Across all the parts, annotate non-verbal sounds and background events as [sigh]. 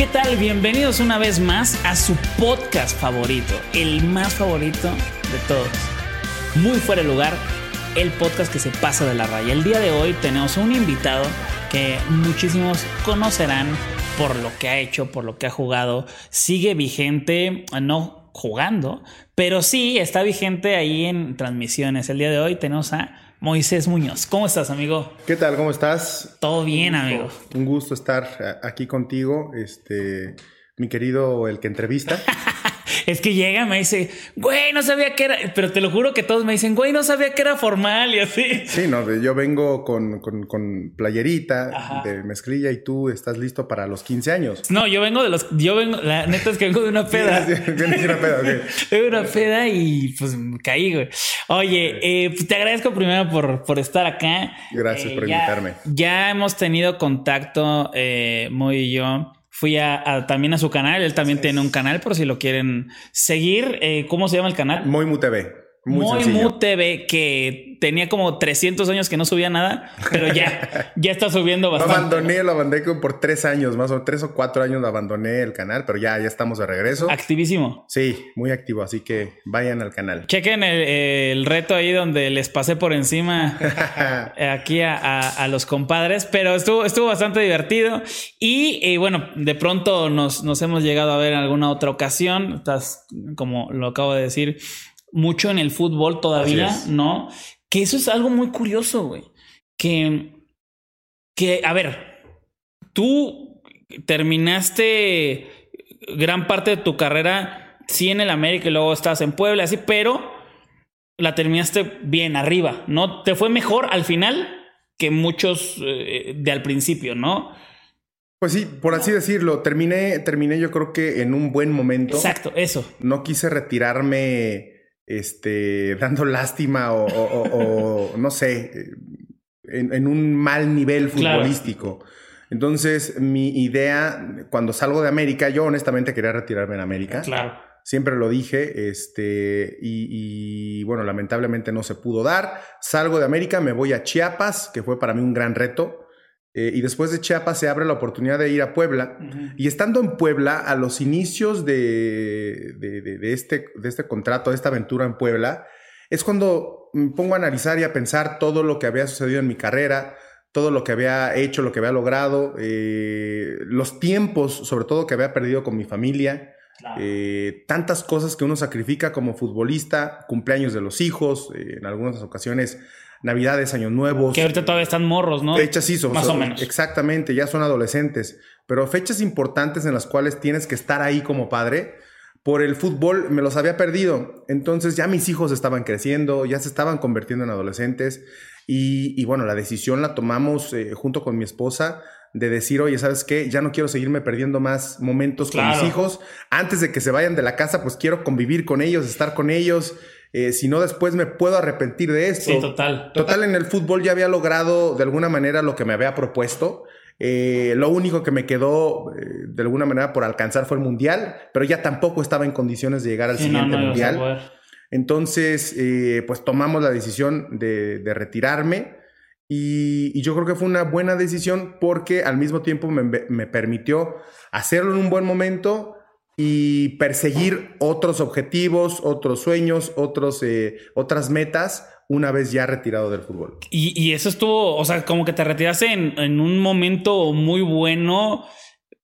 ¿qué tal? Bienvenidos una vez más a su podcast favorito, el más favorito de todos. Muy fuera de lugar, el podcast que se pasa de la raya. El día de hoy tenemos un invitado que muchísimos conocerán por lo que ha hecho, por lo que ha jugado. Sigue vigente, no jugando, pero sí está vigente ahí en transmisiones. El día de hoy tenemos a Moisés Muñoz. ¿Cómo estás, amigo? ¿Qué tal? ¿Cómo estás? Todo bien, amigo. Un gusto estar aquí contigo, este, mi querido el que entrevista. [laughs] Es que llega, me dice, güey, no sabía que era, pero te lo juro que todos me dicen, güey, no sabía que era formal y así. Sí, no, yo vengo con, con, playerita de mezclilla y tú estás listo para los 15 años. No, yo vengo de los, yo vengo, la neta es que vengo de una [laughs] peda. Sí, sí, de una peda. [laughs] Vengo de una peda y pues caí, güey. Oye, eh, pues te agradezco primero por, por estar acá. Gracias eh, por ya, invitarme. Ya hemos tenido contacto, eh, Muy y yo Fui a, también a su canal, él también tiene un canal por si lo quieren seguir. Eh, ¿Cómo se llama el canal? Muy TV. Muy, Muy TV, que tenía como 300 años que no subía nada, pero ya, [laughs] ya está subiendo bastante. Lo abandoné, lo abandoné por tres años, más o tres o cuatro años abandoné el canal, pero ya, ya estamos de regreso. Activísimo. Sí, muy activo, así que vayan al canal. Chequen el, reto ahí donde les pasé por encima [laughs] aquí a, los compadres, pero estuvo, estuvo bastante divertido y, y bueno, de pronto nos, nos hemos llegado a ver en alguna otra ocasión, estás, como lo acabo de decir, mucho en el fútbol todavía, ¿no? Que eso es algo muy curioso, güey. Que, que, a ver, tú terminaste gran parte de tu carrera, sí en el América y luego estás en Puebla, así, pero la terminaste bien arriba, ¿no? Te fue mejor al final que muchos eh, de al principio, ¿no? Pues sí, por así decirlo, terminé, terminé yo creo que en un buen momento. Exacto, eso. No quise retirarme este, dando lástima o, no sé, en, un mal nivel futbolístico. Entonces, mi idea, cuando salgo de América, yo honestamente quería retirarme en América. Claro. Siempre lo dije, este, y, bueno, lamentablemente no se pudo dar. Salgo de América, me voy a Chiapas, que fue para mí un gran reto. Eh, y después de Chiapas se abre la oportunidad de ir a Puebla. Y estando en Puebla, a los inicios de, de, este, de este contrato, de esta aventura en Puebla, es cuando me pongo a analizar y a pensar todo lo que había sucedido en mi carrera, todo lo que había hecho, lo que había logrado, eh, los tiempos, sobre todo que había perdido con mi familia. Eh, tantas cosas que uno sacrifica como futbolista, cumpleaños de los hijos, en algunas ocasiones Navidades, Años Nuevos. Que ahorita todavía están morros, ¿no? Fechas sí, son, más o menos. Exactamente, ya son adolescentes. Pero fechas importantes en las cuales tienes que estar ahí como padre. Por el fútbol me los había perdido. Entonces ya mis hijos estaban creciendo, ya se estaban convirtiendo en adolescentes. Y, bueno, la decisión la tomamos eh, junto con mi esposa de decir, oye, ¿sabes qué? Ya no quiero seguirme perdiendo más momentos con mis hijos. Antes de que se vayan de la casa, pues quiero convivir con ellos, estar con ellos. Eh, si no después me puedo arrepentir de esto. Sí, total, total. en el fútbol ya había logrado de alguna manera lo que me había propuesto. Eh, lo único que me quedó eh, de alguna manera por alcanzar fue el mundial, pero ya tampoco estaba en condiciones de llegar al siguiente mundial. Entonces, pues tomamos la decisión de, retirarme y, yo creo que fue una buena decisión porque al mismo tiempo me, me permitió hacerlo en un buen momento, y perseguir otros objetivos, otros sueños, otros, eh, otras metas una vez ya retirado del fútbol. Y, eso estuvo, o sea, como que te retiraste en, un momento muy bueno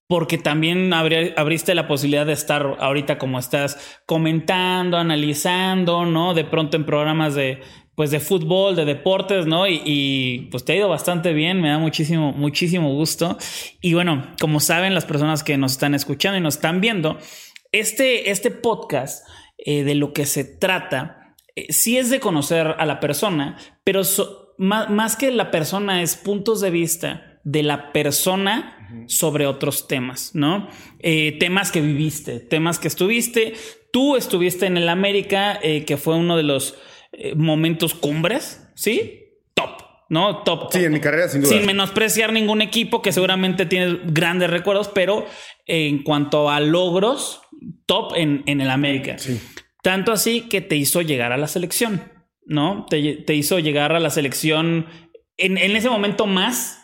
porque también abriste la posibilidad de estar ahorita como estás comentando, analizando, ¿no? De pronto en programas de, pues de fútbol, de deportes, ¿no? Y, pues te ha ido bastante bien, me da muchísimo, muchísimo gusto. Y bueno, como saben las personas que nos están escuchando y nos están viendo, este, este podcast eh, de lo que se trata, eh, sí es de conocer a la persona, pero más, que la persona es puntos de vista de la persona sobre otros temas, ¿no? Eh, temas que viviste, temas que estuviste. Tú estuviste en el América, que fue uno de los eh, momentos cumbres, ¿sí? Top. ¿no? Top. Sí, en mi carrera sin duda. Sin menospreciar ningún equipo que seguramente tiene grandes recuerdos, pero en cuanto a logros, top en, en el América. Sí. Tanto así que te hizo llegar a la selección, ¿no? Te, hizo llegar a la selección en, en, ese momento más,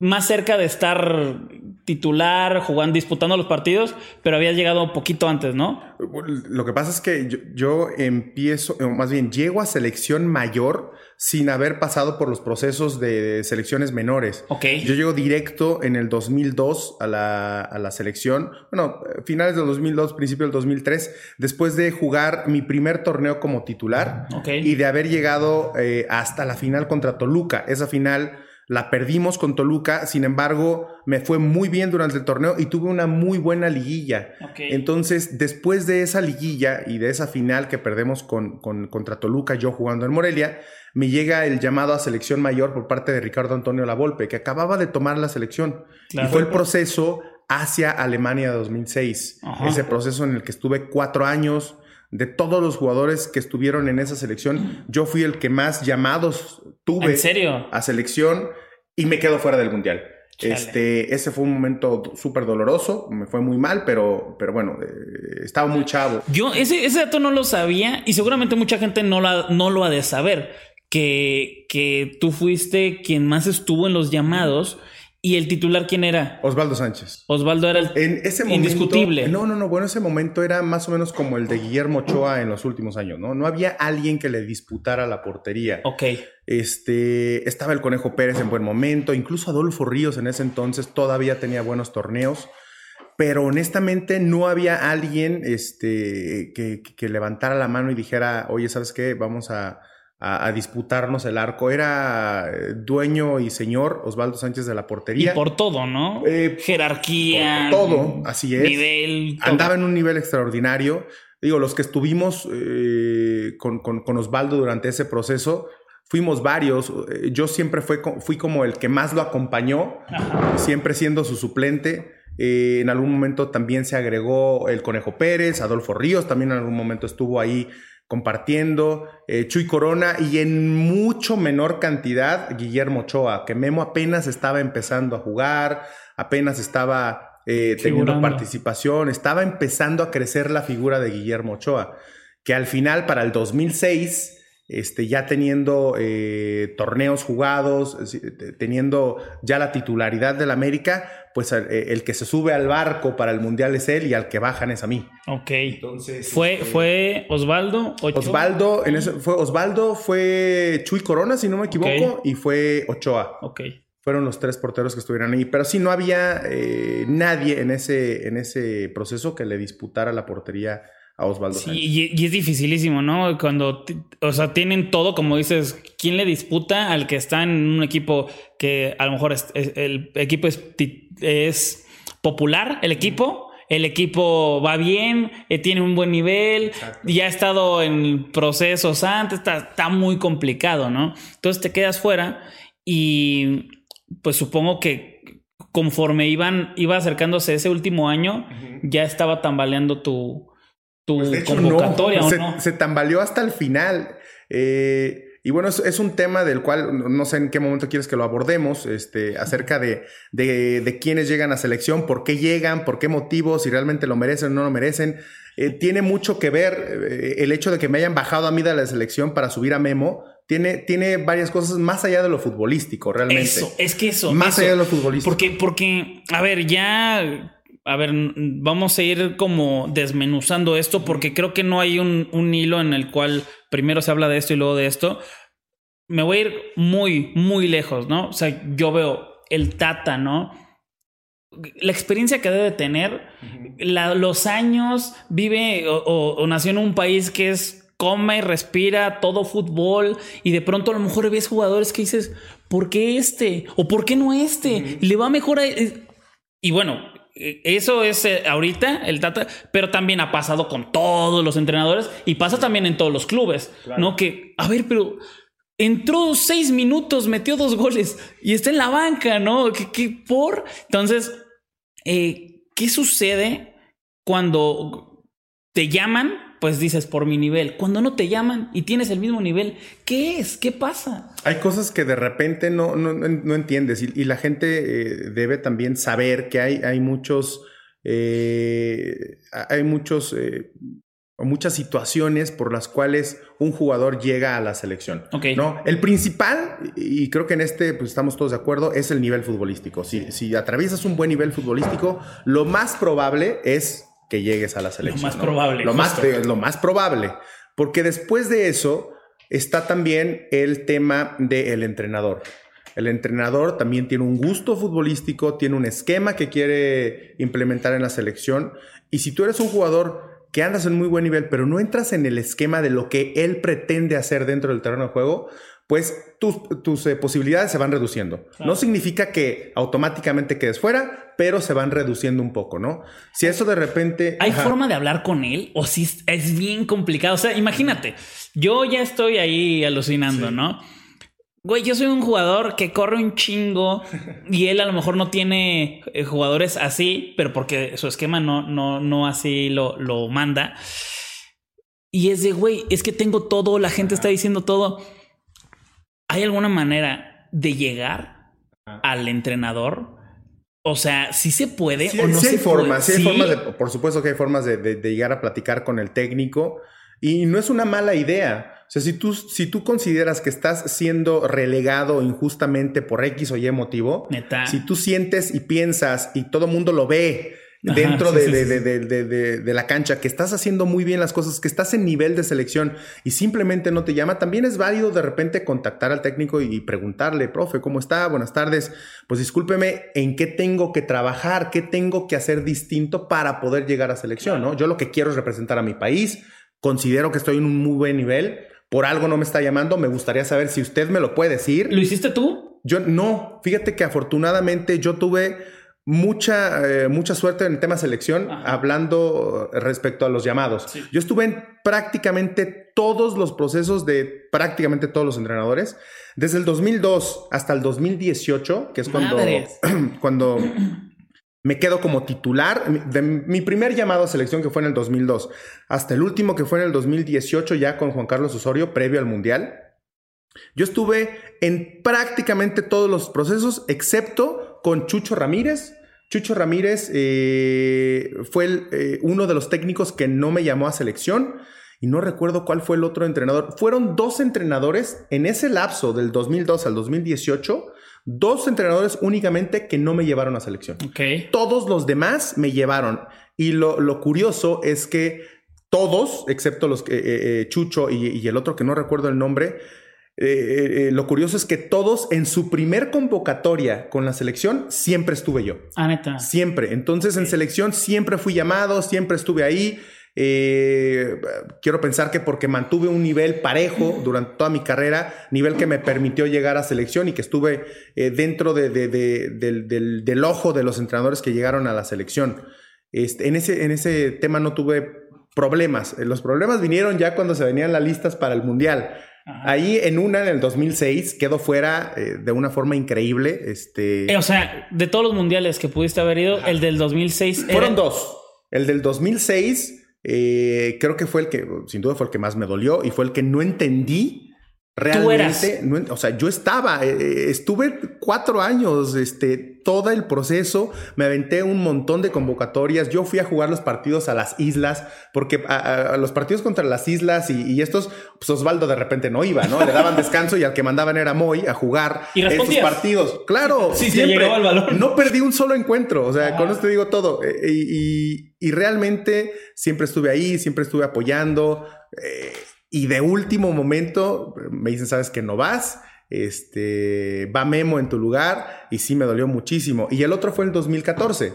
más cerca de estar titular, jugando, disputando los partidos, pero habías llegado un poquito antes, ¿no? Lo que pasa es que yo, yo empiezo, más bien, llego a selección mayor sin haber pasado por los procesos de selecciones menores. Ok. Yo llego directo en el 2002 a la, a la selección, bueno, finales del 2002, principio del 2003, después de jugar mi primer torneo como titular Ok. y de haber llegado eh, hasta la final contra Toluca. Esa final la perdimos con Toluca, sin embargo, me fue muy bien durante el torneo y tuve una muy buena liguilla. Entonces, después de esa liguilla y de esa final que perdemos con, con- contra Toluca, yo jugando en Morelia, me llega el llamado a selección mayor por parte de Ricardo Antonio Lavolpe, que acababa de tomar la selección. Claro. Y fue el proceso hacia Alemania 2006. Ajá. Ese proceso en el que estuve cuatro años. De todos los jugadores que estuvieron en esa selección, yo fui el que más llamados tuve ¿En serio? a selección y me quedo fuera del mundial. Chale. Este, ese fue un momento súper doloroso, me fue muy mal, pero, pero bueno, eh, estaba muy chavo. Yo ese, ese dato no lo sabía y seguramente mucha gente no, la, no lo ha de saber. Que, que tú fuiste quien más estuvo en los llamados y el titular, ¿quién era? Osvaldo Sánchez. Osvaldo era el En ese momento, indiscutible. No, no, no. Bueno, ese momento era más o menos como el de Guillermo Ochoa en los últimos años, ¿no? No había alguien que le disputara la portería. Ok. Este, estaba el Conejo Pérez en buen momento, incluso Adolfo Ríos en ese entonces todavía tenía buenos torneos, pero honestamente no había alguien este, que, que levantara la mano y dijera, oye, ¿sabes qué? Vamos a, a- a disputarnos el arco. Era eh, dueño y señor Osvaldo Sánchez de la Y portería. por todo, ¿no? Eh, Jerarquía. por todo, así es. Nivel. todo. Andaba en un nivel extraordinario. Digo, los que estuvimos eh, con, con- con Osvaldo durante ese proceso, fuimos varios. Eh, Yo siempre fue fui como el que más lo acompañó, Ajá. siempre siendo su suplente. Eh, en algún momento también se agregó el Conejo Pérez, Adolfo Ríos también en algún momento estuvo ahí compartiendo, eh, Chuy Corona y en mucho menor cantidad Guillermo Ochoa, que Memo apenas estaba empezando a jugar, apenas estaba eh, teniendo participación, estaba empezando a crecer la figura de Guillermo Ochoa, que al final para el 2006 este, ya teniendo eh, torneos jugados, teniendo ya la titularidad del América, pues eh, el que se sube al barco para el Mundial es él y al que bajan es a mí. Ok. Entonces, Fue, este, fue Osvaldo. Ochoa. Osvaldo, en ese, fue Osvaldo, fue Chuy Corona, si no me equivoco, y fue Ochoa. Ok. Fueron los tres porteros que estuvieron ahí. Pero sí, no había eh, nadie en ese, en ese proceso que le disputara la portería a Osvaldo Sí, y, y es dificilísimo, ¿no? Cuando, o sea, tienen todo, como dices, ¿quién le disputa al que está en un equipo que a lo mejor es- es- el equipo es popular, el equipo? El equipo va bien, eh, tiene un buen nivel, Exacto. ya ha estado en procesos antes, está, está muy complicado, ¿no? Entonces te quedas fuera y pues supongo que conforme iban, iba acercándose ese último año, ya estaba tambaleando tu, tu Pues, de hecho, convocatoria no. o Se, no. se tambaleó hasta el final. Eh, y bueno, es, es un tema del cual no- sé en qué momento quieres que lo abordemos, este, acerca de, de, de quiénes llegan a selección, por qué llegan, por qué motivos, si realmente lo merecen o no lo merecen. Eh, tiene mucho que ver eh, el hecho de que me hayan bajado a mí de la selección para subir a Memo. Tiene, tiene varias cosas más allá de lo futbolístico, realmente. Eso, es que eso. más eso. allá de lo futbolístico. Porque, porque, a ver, ya. A ver, vamos a ir como desmenuzando esto porque creo que no hay un, un hilo en el cual primero se habla de esto y luego de esto. Me voy a ir muy, muy lejos, ¿no? O sea, yo veo el Tata, ¿no? La experiencia que debe tener, la- los años, vive o, o- o nació en un país que es come y respira todo fútbol y de pronto a lo mejor ves jugadores que dices, ¿por qué este? ¿O por qué no este? Le va mejor a... eh, Y bueno, eso es eh, ahorita el Tata, pero también ha pasado con todos los entrenadores y pasa también en todos los clubes, ¿no? Que, a ver, pero entró seis minutos, metió dos goles y está en la banca, ¿no? ¿Qué, qué por? Entonces, eh, ¿qué sucede cuando te llaman? Pues dices por mi nivel. Cuando no te llaman y tienes el mismo nivel, ¿qué es? ¿Qué pasa? Hay cosas que de repente no, no, no entiendes y, y la gente eh, debe también saber que hay, hay muchos, eh, hay muchos eh, muchas situaciones por las cuales un jugador llega a la selección. Ok. ¿no? El principal, y creo que en este pues, estamos todos de acuerdo, es el nivel futbolístico. Si, si atraviesas un buen nivel futbolístico, lo más probable es que llegues a la selección. Lo más ¿no? probable. Lo más, lo más probable. Porque después de eso está también el tema del entrenador. El entrenador también tiene un gusto futbolístico, tiene un esquema que quiere implementar en la selección. Y si tú eres un jugador que andas en muy buen nivel, pero no entras en el esquema de lo que él pretende hacer dentro del terreno de juego, pues tus, tus eh, posibilidades se van reduciendo. Claro. No significa que automáticamente quedes fuera, pero se van reduciendo un poco, ¿no? Si eso de repente... ¿Hay Ajá. forma de hablar con él? O si es- bien complicado. O sea, imagínate, yo ya estoy ahí alucinando, Sí. ¿no? Güey, yo soy un jugador que corre un chingo y él a lo mejor no tiene eh, jugadores así, pero porque su esquema no, no, no así lo, lo manda. Y es de, güey, es que tengo todo, la gente está diciendo todo. ¿Hay alguna manera de llegar al entrenador? O sea, si se puede Sí, o no sí se hay formas, sí hay formas de, por supuesto que hay formas de, de- de llegar a platicar con el técnico y no es una mala idea. O sea, si tú, si tú consideras que estás siendo relegado injustamente por X o Y motivo, Neta. si tú sientes y piensas y todo el mundo lo ve Ajá, dentro sí, de, sí, de- sí. de- de- de- de- de la cancha, que estás haciendo muy bien las cosas, que estás en nivel de selección y simplemente no te llama, también es válido de repente contactar al técnico y preguntarle, profe, ¿cómo está? Buenas tardes. Pues discúlpeme, ¿en qué tengo que trabajar? ¿Qué tengo que hacer distinto para poder llegar a selección? ¿no? Yo lo que quiero es representar a mi país, considero que estoy en un muy buen nivel. Por algo no me está llamando, me gustaría saber si usted me lo puede decir. ¿Lo hiciste tú? Yo no, fíjate que afortunadamente yo tuve mucha, eh, mucha suerte en el tema selección, Ajá. hablando respecto a los llamados. Sí. Yo estuve en prácticamente todos los procesos de prácticamente todos los entrenadores, desde el 2002 hasta el 2018, que es cuando, Madres. [clears throat] cuando me quedo como titular. De mi primer llamado a selección que fue en el 2002 hasta el último que fue en el 2018 ya con Juan Carlos Osorio, previo al Mundial. Yo estuve en prácticamente todos los procesos, excepto con Chucho Ramírez. Chucho Ramírez eh, fue el, eh, uno de los técnicos que no me llamó a selección y no recuerdo cuál fue el otro entrenador. Fueron dos entrenadores en ese lapso del 2002 al 2018, dos entrenadores únicamente que no me llevaron a selección. Todos los demás me llevaron. Y lo, lo curioso es que todos, excepto los que eh, eh, Chucho y, y el otro que no recuerdo el nombre, eh, eh, lo curioso es que todos en su primer convocatoria con la selección siempre estuve yo. Ah, neta. Siempre. Entonces en selección siempre fui llamado, siempre estuve ahí. Eh, quiero pensar que porque mantuve un nivel parejo durante toda mi carrera, nivel que me permitió llegar a selección y que estuve eh, dentro de, de, de, del, del, del, ojo de los entrenadores que llegaron a la selección. Este, en, ese, en ese tema no tuve problemas. Los problemas vinieron ya cuando se venían las listas para el Mundial. Ajá. Ahí en una, en el 2006, quedó fuera eh, de una forma increíble. Este... Eh, o sea, de todos los mundiales que pudiste haber ido, Ajá. el del 2006... Fueron era... dos. El del 2006 eh, creo que fue el que, sin duda, fue el que más me dolió y fue el que no entendí realmente. No, o sea, yo estaba, eh, estuve cuatro años, este, todo el proceso, me aventé un montón de convocatorias. Yo fui a jugar los partidos a las islas, porque a, a los partidos contra las islas y, y, estos, pues Osvaldo de repente no iba, ¿no? Le daban descanso y al que mandaban era Moy a jugar [laughs] ¿Y estos partidos. Claro, [laughs] sí, siempre. llegaba el balón. No perdí un solo encuentro. O sea, ah. con esto digo todo. Eh, y, y, y, realmente siempre estuve ahí, siempre estuve apoyando. Eh, y de último momento me dicen, sabes que no vas, este, va Memo en tu lugar y sí me dolió muchísimo. Y el otro fue en 2014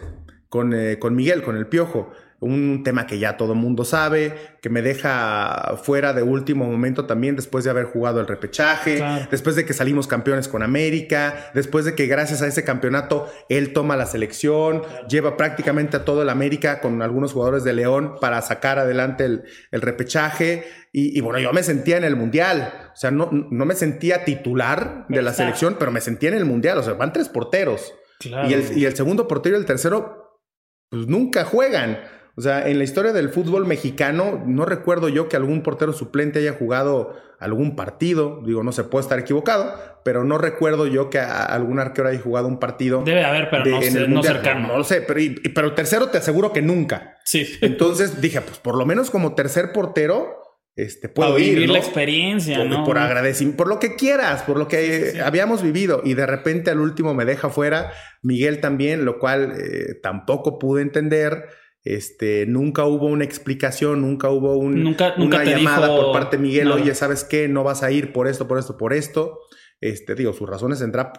con, eh, con Miguel, con el Piojo. Un tema que ya todo mundo sabe, que me deja fuera de último momento también después de haber jugado el repechaje, claro. después de que salimos campeones con América, después de que gracias a ese campeonato él toma la selección, claro. lleva prácticamente a todo el América con algunos jugadores de León para sacar adelante el, el repechaje. Y, y, bueno, yo me sentía en el Mundial, o sea, no, no me sentía titular de la selección, pero me sentía en el Mundial, o sea, van tres porteros. Claro. Y, el, y el segundo portero y el tercero, pues nunca juegan. O sea, en la historia del fútbol mexicano, no recuerdo yo que algún portero suplente haya jugado algún partido. Digo, no se puede estar equivocado, pero no recuerdo yo que algún arquero haya jugado un partido. Debe haber, pero no, sé, no cercano. No lo sé, pero, pero tercero te aseguro que nunca. Sí. Entonces dije, pues por lo menos como tercer portero, este, puedo vivir la experiencia, por, ¿no? Por agradecimiento, por lo que quieras, por lo que habíamos vivido. Y de repente al último me deja fuera, Miguel también, lo cual eh, tampoco pude entender. Este, nunca hubo una explicación, nunca hubo un, nunca, una llamada por parte de Miguel, oye, ¿sabes qué? No vas a ir por esto, por esto, por esto. Este, digo, sus razones tendrá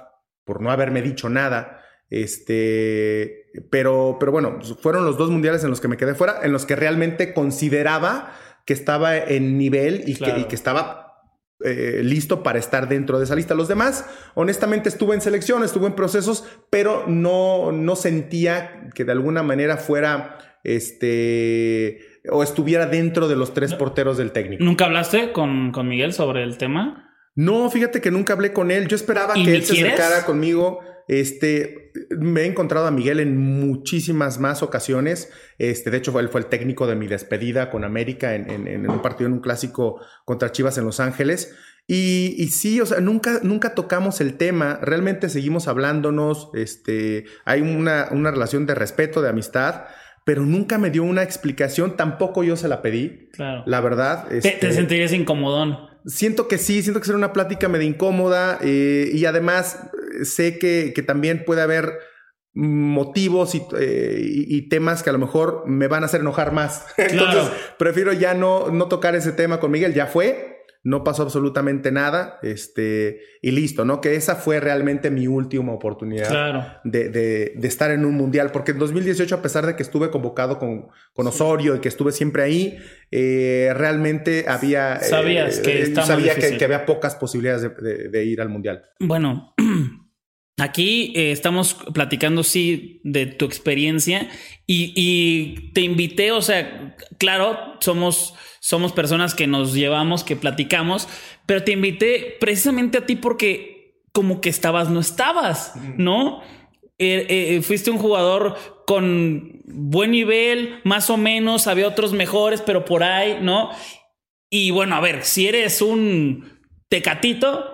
por no haberme dicho nada. Este, pero, pero bueno, fueron los dos mundiales en los que me quedé fuera, en los que realmente consideraba que estaba en nivel y, que, y que, estaba eh, listo para estar dentro de esa lista. Los demás, honestamente, estuve en selección, estuve en procesos, pero no, no sentía que de alguna manera fuera este o estuviera dentro de los tres porteros del técnico. ¿Nunca hablaste con, con Miguel sobre el tema? No, fíjate que nunca hablé con él. Yo esperaba que él se acercara conmigo. Este, me he encontrado a Miguel en muchísimas más ocasiones. Este, de hecho, él fue el técnico de mi despedida con América en, en, en un partido, en un clásico contra Chivas en Los Ángeles. Y, y, sí, o sea, nunca, nunca tocamos el tema. Realmente seguimos hablándonos. Este, hay una, una relación de respeto, de amistad pero nunca me dio una explicación, tampoco yo se la pedí. Claro. La verdad. Este, te, te, sentirías incomodón. Siento que sí, siento que será una plática medio incómoda eh, y además sé que, que, también puede haber motivos y, eh, y, y, temas que a lo mejor me van a hacer enojar más. [laughs] Claro. Entonces, prefiero ya no, no tocar ese tema con Miguel, ya fue no pasó absolutamente nada, este, y listo, ¿no? Que esa fue realmente mi última oportunidad claro. de, de, de, estar en un mundial, porque en 2018, a pesar de que estuve convocado con, con Osorio y que estuve siempre ahí, eh, realmente había... Sabías eh, que Sabía que, que, había pocas posibilidades de, de ir al mundial. Bueno. [clears throat] Aquí eh, estamos platicando, sí, de tu experiencia y, y, te invité, o sea, claro, somos, somos personas que nos llevamos, que platicamos, pero te invité precisamente a ti porque como que estabas, no estabas, ¿no? Eh, eh, fuiste un jugador con buen nivel, más o menos, había otros mejores, pero por ahí, ¿no? Y bueno, a ver, si eres un tecatito,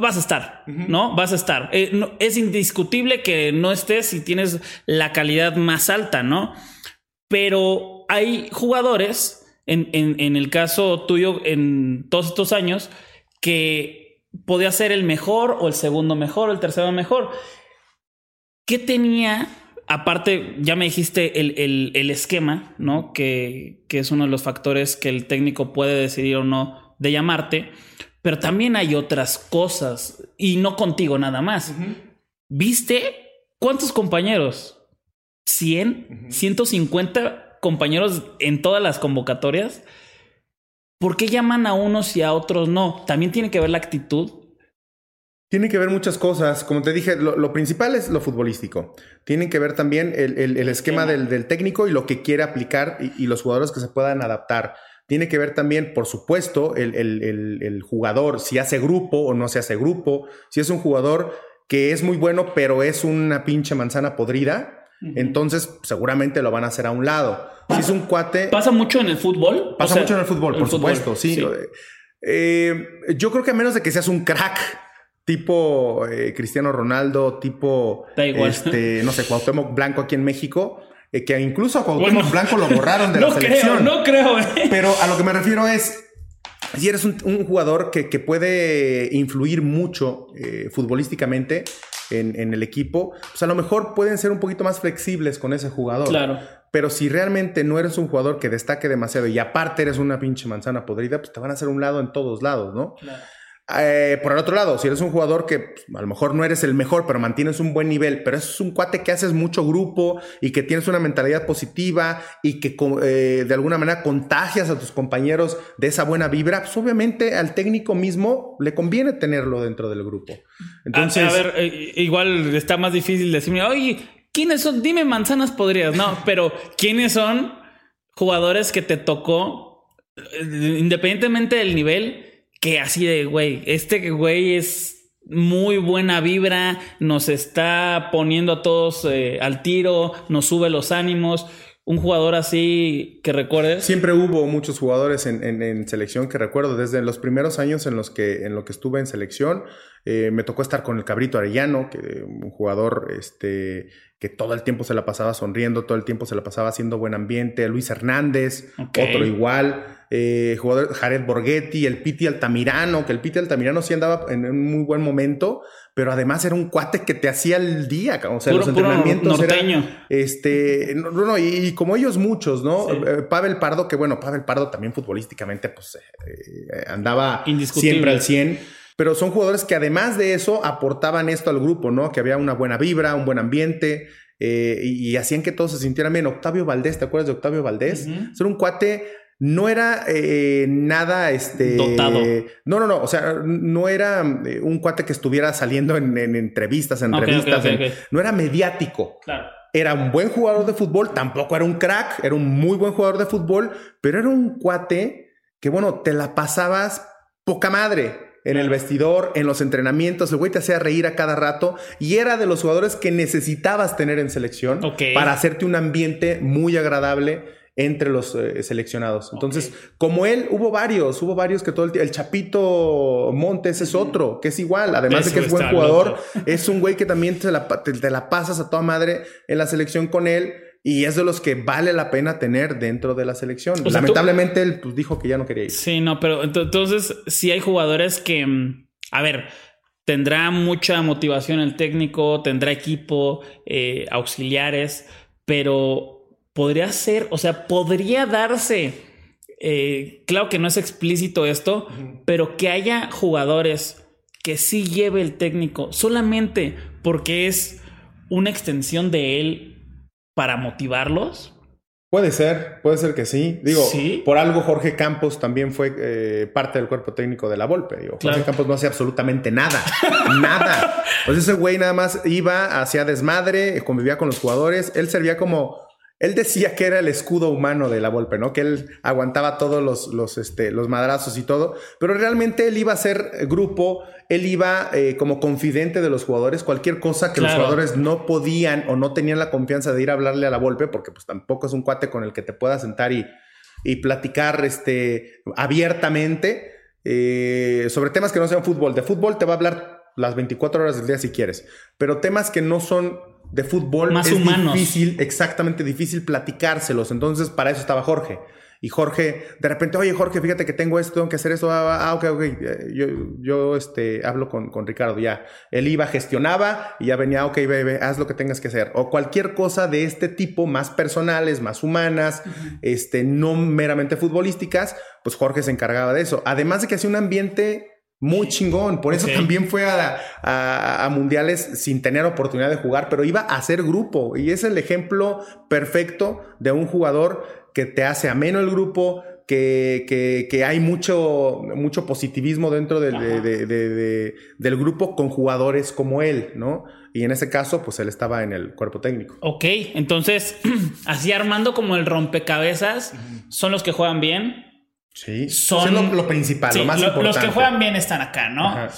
vas a estar, uh -huh. ¿no? Vas a estar. Eh, no, es indiscutible que no estés si tienes la calidad más alta, ¿no? Pero hay jugadores, en, en, en, el caso tuyo, en todos estos años, que podía ser el mejor o el segundo mejor o el tercero mejor. ¿Qué tenía? Aparte, ya me dijiste el, el, el esquema, ¿no? Que, que es uno de los factores que el técnico puede decidir o no de llamarte. Pero también hay otras cosas y no contigo nada más. Uh -huh. ¿Viste cuántos compañeros? ¿100? Uh -huh. ¿150 compañeros en todas las convocatorias? ¿Por qué llaman a unos y a otros no? También tiene que ver la actitud. Tiene que ver muchas cosas. Como te dije, lo, lo principal es lo futbolístico. Tiene que ver también el, el, el esquema del, del, técnico y lo que quiere aplicar y, y los jugadores que se puedan adaptar. Tiene que ver también, por supuesto, el, el, el, el, jugador, si hace grupo o no se hace grupo, si es un jugador que es muy bueno, pero es una pinche manzana podrida, uh -huh. entonces seguramente lo van a hacer a un lado. Si es un cuate... ¿Pasa mucho en el fútbol? Pasa o sea, mucho en el fútbol, por supuesto, sí. Eh, yo creo que a menos de que seas un crack, tipo eh, Cristiano Ronaldo, tipo... Da igual. Este, no sé, Cuauhtémoc Blanco aquí en México eh, que incluso a Cuauhtémoc bueno, Blanco lo borraron de [laughs] no la selección. Creo, no creo, eh. Pero a lo que me refiero es, si eres un, un jugador que, que, puede influir mucho eh, futbolísticamente en, en, el equipo, pues a lo mejor pueden ser un poquito más flexibles con ese jugador. Claro. Pero si realmente no eres un jugador que destaque demasiado y aparte eres una pinche manzana podrida, pues te van a hacer un lado en todos lados, ¿no? Claro. Eh, por el otro lado, si eres un jugador que pues, a lo mejor no eres el mejor, pero mantienes un buen nivel, pero es un cuate que haces mucho grupo y que tienes una mentalidad positiva y que eh, de alguna manera contagias a tus compañeros de esa buena vibra, pues obviamente al técnico mismo le conviene tenerlo dentro del grupo. Entonces, a, a ver, eh, igual está más difícil decirme, oye, ¿quiénes son? Dime manzanas podrías, no, [laughs] pero ¿quiénes son jugadores que te tocó, independientemente del nivel? Que así de, güey, este güey es muy buena vibra, nos está poniendo a todos eh, al tiro, nos sube los ánimos. un jugador así que recuerdes. Siempre hubo muchos jugadores en, selección que recuerdo. Desde los primeros años en los que, en lo que estuve en selección, eh, me tocó estar con el Cabrito Arellano, que, un jugador este, que todo el tiempo se la pasaba sonriendo, todo el tiempo se la pasaba haciendo buen ambiente. Luis Hernández, otro igual. Eh, jugador Jared Borghetti, el Piti Altamirano, que el Piti Altamirano sí andaba en un muy buen momento pero además era un cuate que te hacía el día, o sea, los entrenamientos norteño. este, no, no, y, como ellos muchos, ¿no? Eh, Pavel Pardo, que bueno, Pavel Pardo también futbolísticamente, pues eh, andaba siempre al 100. Pero son jugadores que además de eso aportaban esto al grupo, ¿no? Que había una buena vibra, un buen ambiente, eh, y, hacían que todos se sintieran bien. Octavio Valdés, ¿te acuerdas de Octavio Valdés? Era un cuate no era eh, nada este dotado. No, no, no. O sea, no era eh, un cuate que estuviera saliendo en, entrevistas, en entrevistas. no era mediático. Claro. Era un buen jugador de fútbol, tampoco era un crack, era un muy buen jugador de fútbol, pero era un cuate que, bueno, te la pasabas poca madre en el vestidor, en los entrenamientos. El güey te hacía reír a cada rato y era de los jugadores que necesitabas tener en selección para hacerte un ambiente muy agradable entre los eh, seleccionados. Entonces, como él, hubo varios, hubo varios que todo el El Chapito Montes es otro, que es igual, además de que es buen jugador, es un güey que también te la, te, la pasas a toda madre en la selección con él. Y es de los que vale la pena tener dentro de la selección. Lamentablemente él pues, dijo que ya no quería ir. Sí, no, pero entonces sí hay jugadores que, mm, a ver, tendrá mucha motivación el técnico, tendrá equipo, eh, auxiliares, pero podría ser, o sea, podría darse, eh, claro que no es explícito esto, pero que haya jugadores que sí lleve el técnico solamente porque es una extensión de él para motivarlos. Puede ser, puede ser que sí. Digo, por algo Jorge Campos también fue eh, parte del cuerpo técnico de la Volpe. Digo, Jorge Campos no hacía absolutamente nada, [laughs] nada. Pues ese güey nada más iba, hacía desmadre, convivía con los jugadores. Él servía como él decía que era el escudo humano de la Volpe, ¿no? Que él aguantaba todos los, los, este, los madrazos y todo, pero realmente él iba a ser grupo, él iba eh, como confidente de los jugadores, cualquier cosa que los jugadores no podían o no tenían la confianza de ir a hablarle a la Volpe, porque pues tampoco es un cuate con el que te puedas sentar y, y platicar este, abiertamente eh, sobre temas que no sean fútbol. De fútbol te va a hablar las 24 horas del día si quieres, pero temas que no son de fútbol Más es humanos. difícil, exactamente difícil platicárselos. Entonces, para eso estaba Jorge. Y Jorge, de repente, oye, Jorge, fíjate que tengo esto, tengo que hacer esto. Ah, ah ok, ok. Eh, yo, yo este, hablo con, con, Ricardo ya. Él iba, gestionaba y ya venía, ok, bebé, haz lo que tengas que hacer. O cualquier cosa de este tipo, más personales, más humanas, este, no meramente futbolísticas, pues Jorge se encargaba de eso. Además de que hacía un ambiente muy chingón. Por eso también fue a, mundiales sin tener oportunidad de jugar, pero iba a hacer grupo. Y es el ejemplo perfecto de un jugador que te hace ameno el grupo, que, que, hay mucho, mucho positivismo dentro del, del grupo con jugadores como él, ¿no? Y en ese caso, pues él estaba en el cuerpo técnico. Ok, entonces, [clears throat] así armando como el rompecabezas, son los que juegan bien, Sí, son lo, principal, lo más importante. Los que juegan bien están acá, ¿no?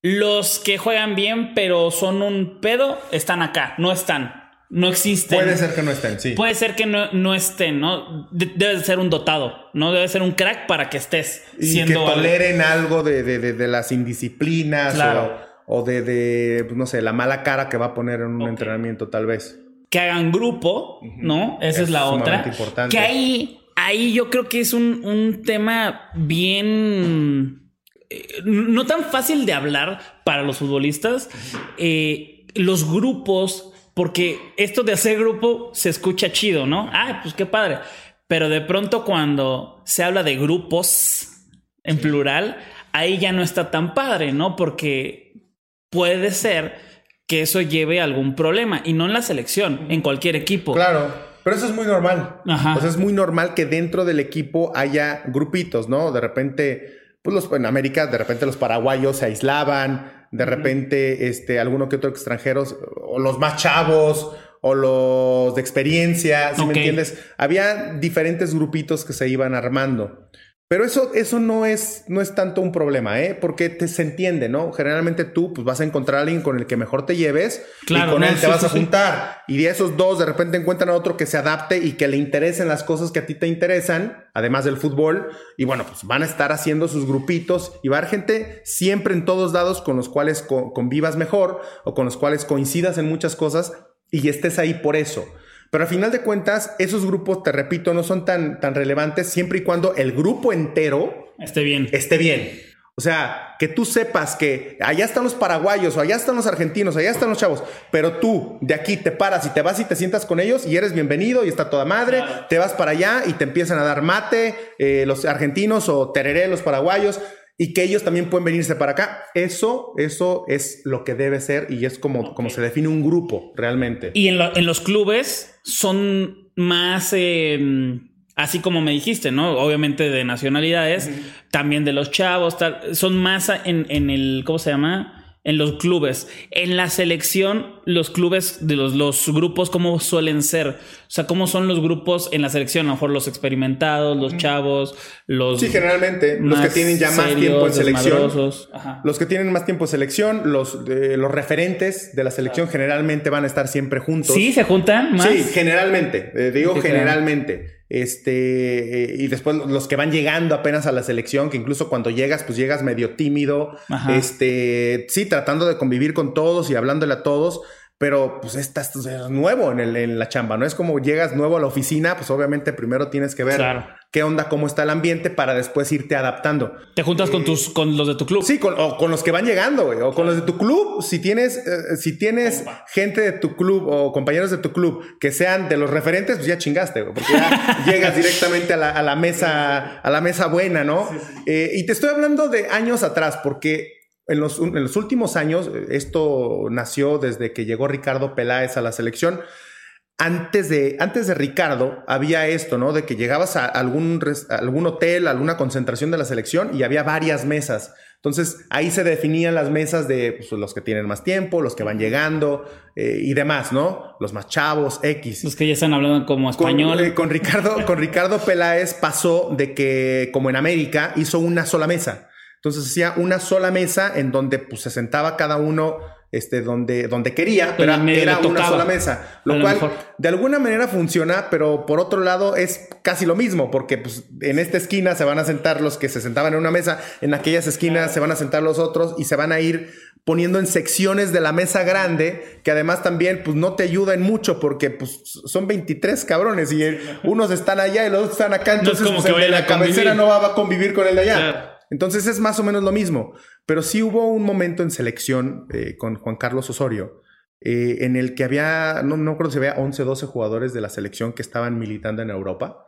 Los que juegan bien, pero son un pedo, están acá, no están. No existen. Puede ser que no estén, sí. Puede ser que no, no estén, ¿no? debe ser un dotado, ¿no? Debe ser un crack para que estés y que toleren algo de, de, las indisciplinas o, de, pues, no sé, la mala cara que va a poner en un entrenamiento, tal vez. Que hagan grupo, ¿no? Esa es, la otra. Importante. Que ahí ahí yo creo que es un, tema bien... Eh, no tan fácil de hablar para los futbolistas. Eh, los grupos, porque esto de hacer grupo se escucha chido, ¿no? Ah, pues qué padre. Pero de pronto cuando se habla de grupos en plural, ahí ya no está tan padre, ¿no? Porque puede ser que eso lleve a algún problema y no en la selección, en cualquier equipo. Claro. Pero eso es muy normal. Ajá. O sea, es muy normal que dentro del equipo haya grupitos, ¿no? De repente, pues los, en América, de repente los paraguayos se aislaban, de repente, este, alguno que otro extranjeros, o los más chavos, o los de experiencia, ¿sí me entiendes? Había diferentes grupitos que se iban armando. Pero eso, eso no, es, no es tanto un problema, ¿eh? Porque te, se entiende, ¿no? Generalmente tú pues, vas a encontrar a alguien con el que mejor te lleves Claro, y con no, él te sí, vas sí, a sí. juntar. Y de esos dos, de repente encuentran a otro que se adapte y que le interesen las cosas que a ti te interesan, además del fútbol. Y bueno, pues van a estar haciendo sus grupitos y va a haber gente siempre en todos lados con los cuales co- convivas mejor o con los cuales coincidas en muchas cosas y estés ahí por eso. Pero al final de cuentas, esos grupos, te repito, no son tan, tan relevantes siempre y cuando el grupo entero Esté bien. esté bien. O sea, que tú sepas que allá están los paraguayos o allá están los argentinos, allá están los chavos, pero tú de aquí te paras y te vas y te sientas con ellos y eres bienvenido y está toda madre, Claro. te vas para allá y te empiezan a dar mate eh, los argentinos o tereré los paraguayos y que ellos también pueden venirse para acá. Eso, eso es lo que debe ser y es como, como se define un grupo realmente. Y en, lo- en los clubes son más, eh, así como me dijiste, ¿no? Obviamente de nacionalidades, también de los chavos, tal, son más en, en el, ¿cómo se llama? En los clubes. En la selección, los clubes de los, los grupos, ¿cómo suelen ser? O sea, ¿cómo son los grupos en la selección? A lo mejor los experimentados, los chavos, los... Sí, generalmente los que tienen ya más tiempo en selección. Los que tienen más tiempo en selección, los, eh, los referentes de la selección generalmente van a estar siempre juntos. Sí, se juntan más. Sí, generalmente. eh, digo Sí, claro. Este, eh, y después los que van llegando apenas a la selección, que incluso cuando llegas, pues llegas medio tímido. Ajá. Este, sí, tratando de convivir con todos y hablándole a todos. Pero pues estás es nuevo en, el- en la chamba, ¿no? Es como llegas nuevo a la oficina, pues obviamente primero tienes que ver Claro. qué onda, cómo está el ambiente para después irte adaptando. Te juntas con tus, con los de tu club. Sí, con, o con los que van llegando, güey, o con los de tu club. Si tienes, eh, si tienes gente de tu club o compañeros de tu club que sean de los referentes, pues ya chingaste, güey, porque ya [laughs] llegas directamente a la, a la mesa, a la mesa buena, ¿no? Eh, y te estoy hablando de años atrás, porque en los, en los últimos años, eh, esto nació desde que llegó Ricardo Peláez a la selección. Antes de, antes de Ricardo había esto, ¿no? De que llegabas a algún, a algún hotel, a alguna concentración de la selección y había varias mesas. Entonces ahí se definían las mesas de pues, los que tienen más tiempo, los que van llegando eh, y demás, ¿no? Los más chavos, X. Los que ya están hablando como Con, español. eh, con Ricardo, con Ricardo Peláez pasó de que, como en América, hizo una sola mesa. Entonces hacía una sola mesa en donde pues, se sentaba cada uno este, donde, donde quería, pero era una sola mesa. Lo lo cual mejor. de alguna manera funciona, pero por otro lado es casi lo mismo, porque pues, en esta esquina se van a sentar los que se sentaban en una mesa, en aquellas esquinas se van a sentar los otros y se van a ir poniendo en secciones de la mesa grande, que además también pues no te ayudan mucho porque pues son 23 cabrones y unos están allá y los otros están acá, entonces como pues, que el de la cabecera no va a convivir con el de allá. Claro. Entonces es más o menos lo mismo, pero sí hubo un momento en selección eh, con Juan Carlos Osorio eh, en el que había, no, no recuerdo si había 11, 12 jugadores de la selección que estaban militando en Europa.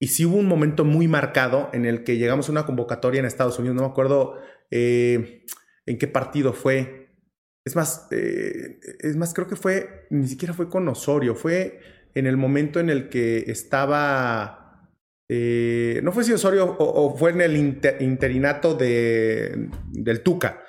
Y sí hubo un momento muy marcado en el que llegamos a una convocatoria en Estados Unidos, no me acuerdo eh, en qué partido fue. Es más, es más, creo que fue, ni siquiera fue con Osorio, fue en el momento en el que estaba, eh, no fue si Osorio o, o fue en el inter- interinato de, del Tuca.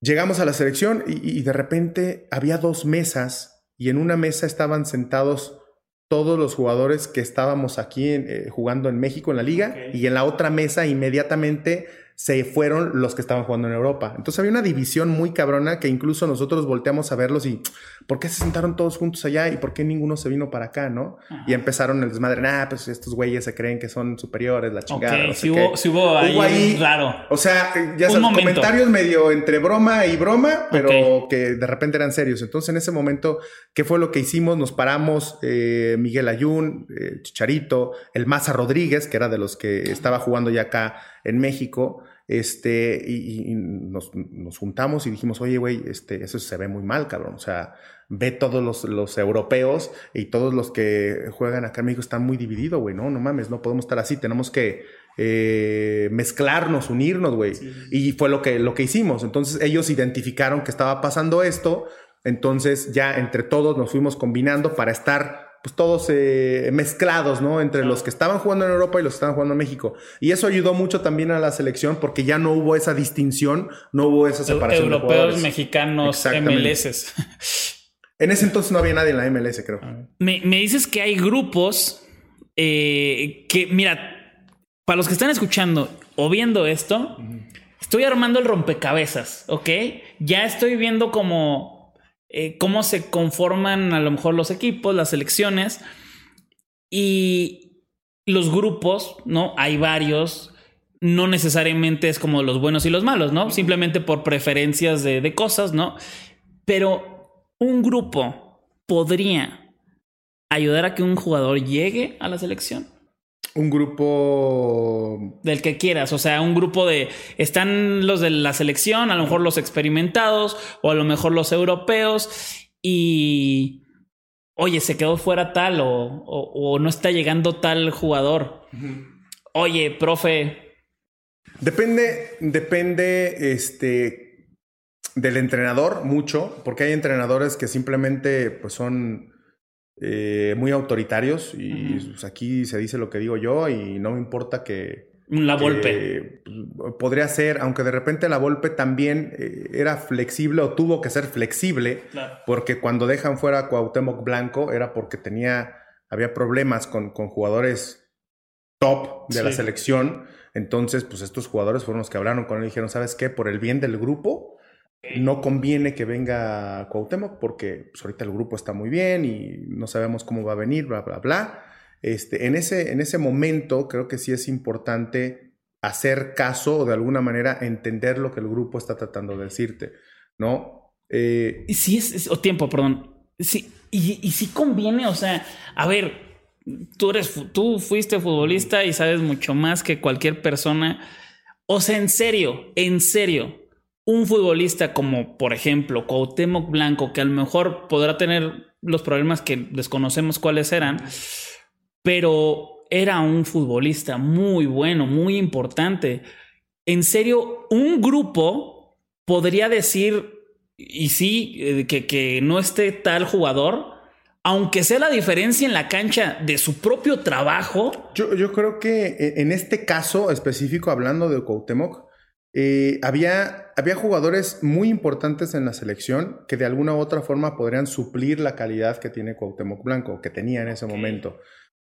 Llegamos a la selección y, y de repente había dos mesas y en una mesa estaban sentados todos los jugadores que estábamos aquí en, eh, jugando en México en la liga y en la otra mesa inmediatamente se fueron los que estaban jugando en Europa. Entonces había una división muy cabrona que incluso nosotros volteamos a verlos y ¿por qué se sentaron todos juntos allá y por qué ninguno se vino para acá, no? Ajá. Y empezaron el desmadre, nah, pues estos güeyes se creen que son superiores, la chingada. no sé qué". hubo, ahí, Hubo ahí- raro. O sea, eh, ya sabes, comentarios medio entre broma y broma, pero que de repente eran serios. Entonces, en ese momento, ¿qué fue lo que hicimos? Nos paramos, eh, Miguel Ayun, eh, Chicharito, el Maza Rodríguez, que era de los que estaba jugando ya acá en México, este, y, y nos, nos juntamos y dijimos, oye, güey, este, eso se ve muy mal, cabrón. O sea, ve todos los, los europeos y todos los que juegan acá en México están muy divididos, güey, no, no mames, no podemos estar así, tenemos que eh, mezclarnos, unirnos, güey. Y fue lo que, lo que hicimos. Entonces ellos identificaron que estaba pasando esto, entonces ya entre todos nos fuimos combinando para estar pues todos eh, mezclados, ¿no? Entre los que estaban jugando en Europa y los que estaban jugando en México. Y eso ayudó mucho también a la selección porque ya no hubo esa distinción, no hubo esa separación. Europeos, mexicanos. MLS. En ese entonces no había nadie en la MLS, creo. Me, me dices que hay grupos eh, que, mira, para los que están escuchando o viendo esto, estoy armando el rompecabezas, ¿ok? Ya estoy viendo cómo, eh, cómo se conforman a lo mejor los equipos, las selecciones y los grupos, ¿no? Hay varios. No necesariamente es como los buenos y los malos, ¿no? Simplemente por preferencias de, de cosas, ¿no? Pero un grupo podría ayudar a que un jugador llegue a la selección. Un grupo del que quieras, o sea, un grupo de están los de la selección, a lo mejor los experimentados o a lo mejor los europeos y oye, se quedó fuera tal o, o, no está llegando tal jugador. Oye, profe. Depende, depende, este, del entrenador mucho, porque hay entrenadores que simplemente pues son eh, muy autoritarios y pues, aquí se dice lo que digo yo y no me importa que... La Volpe. Pues, podría ser, aunque de repente la Volpe también eh, era flexible o tuvo que ser flexible, porque cuando dejan fuera a Cuauhtémoc Blanco era porque tenía, había problemas con, con jugadores top de la selección. Entonces, pues estos jugadores fueron los que hablaron con él y dijeron, ¿sabes qué? Por el bien del grupo, no conviene que venga Cuauhtémoc porque pues, ahorita el grupo está muy bien y no sabemos cómo va a venir, bla, bla, bla. Este, en, ese, en ese momento creo que sí es importante hacer caso o de alguna manera entender lo que el grupo está tratando de decirte, ¿no? Eh, si es, o tiempo, perdón. Sí, y, y si conviene, o sea, a ver, tú eres, tú fuiste futbolista y sabes mucho más que cualquier persona. O sea, en serio, en serio, un futbolista como, por ejemplo, Cuauhtémoc Blanco, que a lo mejor podrá tener los problemas que desconocemos cuáles eran, pero era un futbolista muy bueno, muy importante. En serio, un grupo podría decir, y sí, eh, que, que no esté tal jugador, aunque sea la diferencia en la cancha de su propio trabajo. Yo, yo creo que eh, en este caso específico, hablando de Cuauhtémoc, eh, había, había jugadores muy importantes en la selección que de alguna u otra forma podrían suplir la calidad que tiene Cuauhtémoc Blanco, que tenía en ese momento.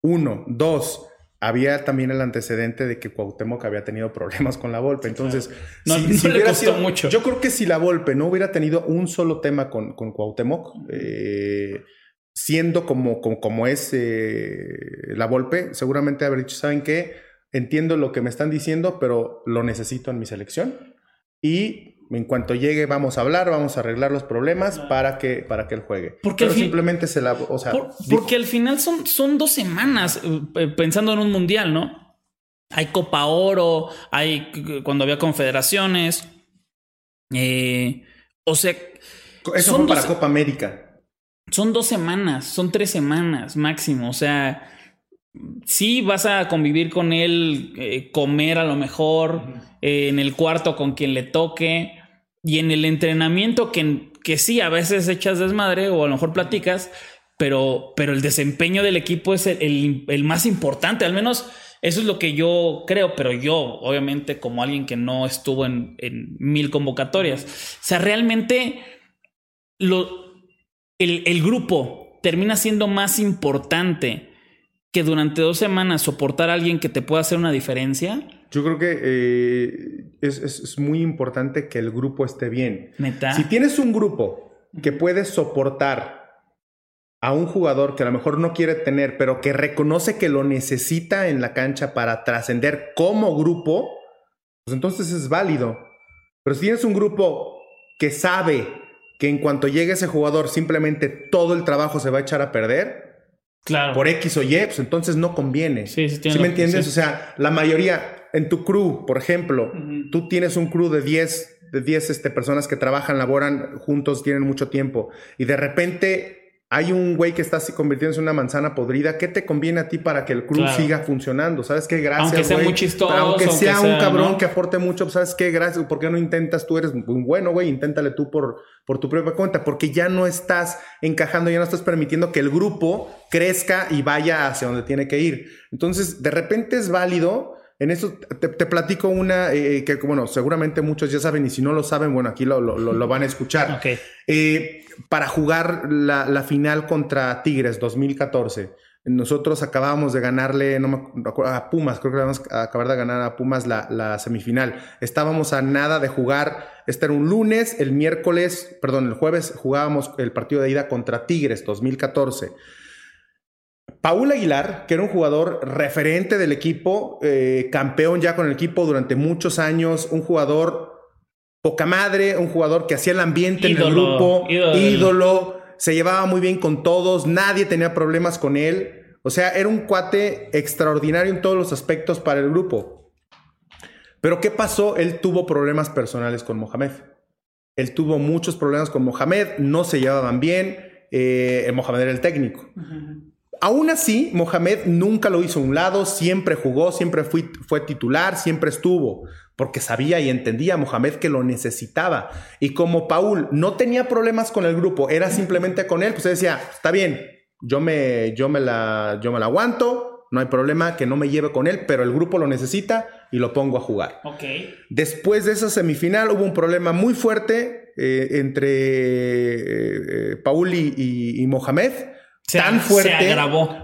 Uno. Dos. Había también el antecedente de que Cuauhtémoc había tenido problemas con la Volpe. Entonces, no, si, le costó mucho. Yo creo que si la Volpe no hubiera tenido un solo tema con, con Cuauhtémoc, eh, siendo como, como, es eh, la Volpe, seguramente habría dicho, ¿saben qué? entiendo lo que me están diciendo, pero lo necesito en mi selección. Y en cuanto llegue vamos a hablar, vamos a arreglar los problemas para que, para que él juegue. Porque simplemente se la... O sea, porque al final son, son dos semanas eh, pensando en un mundial, ¿no? Hay Copa Oro, hay cuando había confederaciones. Eh, o sea... Eso son para Copa América. Son dos semanas, son tres semanas máximo. O sea sí vas a convivir con él, eh, comer a lo mejor, eh, en el cuarto con quien le toque, y en el entrenamiento que, que sí, a veces echas desmadre o a lo mejor platicas, pero, pero el desempeño del equipo es el, el, más importante, al menos eso es lo que yo creo, pero yo, obviamente, como alguien que no estuvo en, en mil convocatorias, o sea, realmente lo, el, el grupo termina siendo más importante que durante dos semanas soportar a alguien que te pueda hacer una diferencia. Yo creo que eh, es, muy importante que el grupo esté bien. Si tienes un grupo que puede soportar a un jugador que a lo mejor no quiere tener, pero que reconoce que lo necesita en la cancha para trascender como grupo, pues entonces es válido. Pero si tienes un grupo que sabe que en cuanto llegue ese jugador simplemente todo el trabajo se va a echar a perder, Claro. Por X o Y, pues entonces no conviene. Sí, sí, ¿Sí me entiendes? O sea, la mayoría, en tu crew, por ejemplo, tú tienes un crew de 10 de 10 este, personas que trabajan, laboran juntos, tienen mucho tiempo, y de repente hay un güey que está convirtiéndose en una manzana podrida, ¿qué te conviene a ti para que el crew siga funcionando? ¿Sabes qué? Gracias, Aunque sea muy chistoso. Aunque sea un cabrón que aporte mucho, ¿sabes qué? Gracias. ¿Por qué no intentas? Tú eres un bueno, güey. Inténtale tú por, por tu propia cuenta. Porque ya no estás encajando, ya no estás permitiendo que el grupo crezca y vaya hacia donde tiene que ir. Entonces, de repente es válido en eso te, platico una eh, que, bueno, seguramente muchos ya saben y si no lo saben, bueno, aquí lo, lo, van a escuchar. Eh, para jugar la, la, final contra Tigres 2014, Nosotros acabábamos de ganarle no me acuerdo, a Pumas, creo que vamos a acabar de ganar a Pumas la, la, semifinal. Estábamos a nada de jugar, este era un lunes, el miércoles, perdón, el jueves jugábamos el partido de ida contra Tigres 2014. Paul Aguilar, que era un jugador referente del equipo, eh, campeón ya con el equipo durante muchos años, un jugador poca madre, un jugador que hacía el ambiente en el grupo, ídolo. ídolo se llevaba muy bien con todos, nadie tenía problemas con él. O sea, era un cuate extraordinario en todos los aspectos para el grupo. Pero ¿qué pasó? Él tuvo problemas personales con Mohamed. Él tuvo muchos problemas con Mohamed, no se llevaban bien. Eh, Mohamed era el técnico. Aún así, Mohamed nunca lo hizo a un lado, siempre jugó, siempre fue titular, siempre estuvo porque sabía y entendía a Mohamed que lo necesitaba. Y como Paul no tenía problemas con el grupo, era simplemente con él, pues él decía, está bien, yo me, yo me, la, yo me la aguanto, no hay problema que no me lleve con él, pero el grupo lo necesita y lo pongo a jugar. Okay. Después de esa semifinal hubo un problema muy fuerte eh, entre eh, eh, Paul y, y Mohamed tan fuerte.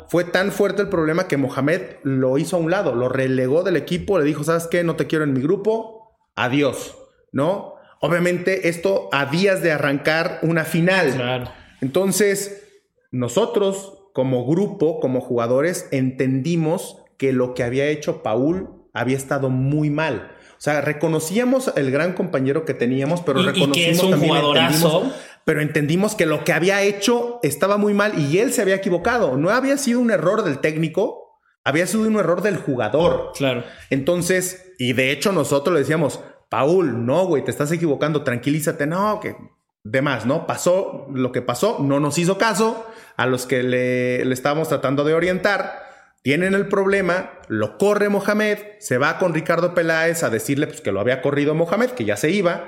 Fue tan fuerte el problema que Mohamed lo hizo a un lado, lo relegó del equipo, le dijo, ¿sabes qué? No te quiero en mi grupo, adiós, ¿no? Obviamente esto a días de arrancar una final. Claro. Entonces, nosotros como grupo, como jugadores, entendimos que lo que había hecho Paul había estado muy mal. O sea, reconocíamos el gran compañero que teníamos, pero reconocimos que es un jugadorazo pero entendimos que lo que había hecho estaba muy mal y él se había equivocado. No había sido un error del técnico, había sido un error del jugador. Claro. Entonces, y de hecho nosotros le decíamos, Paul, no, güey, te estás equivocando, tranquilízate, no, que demás, ¿no? Pasó lo que pasó, no nos hizo caso a los que le, le estábamos tratando de orientar tienen el problema, lo corre Mohamed, se va con Ricardo Peláez a decirle pues, que lo había corrido Mohamed, que ya se iba.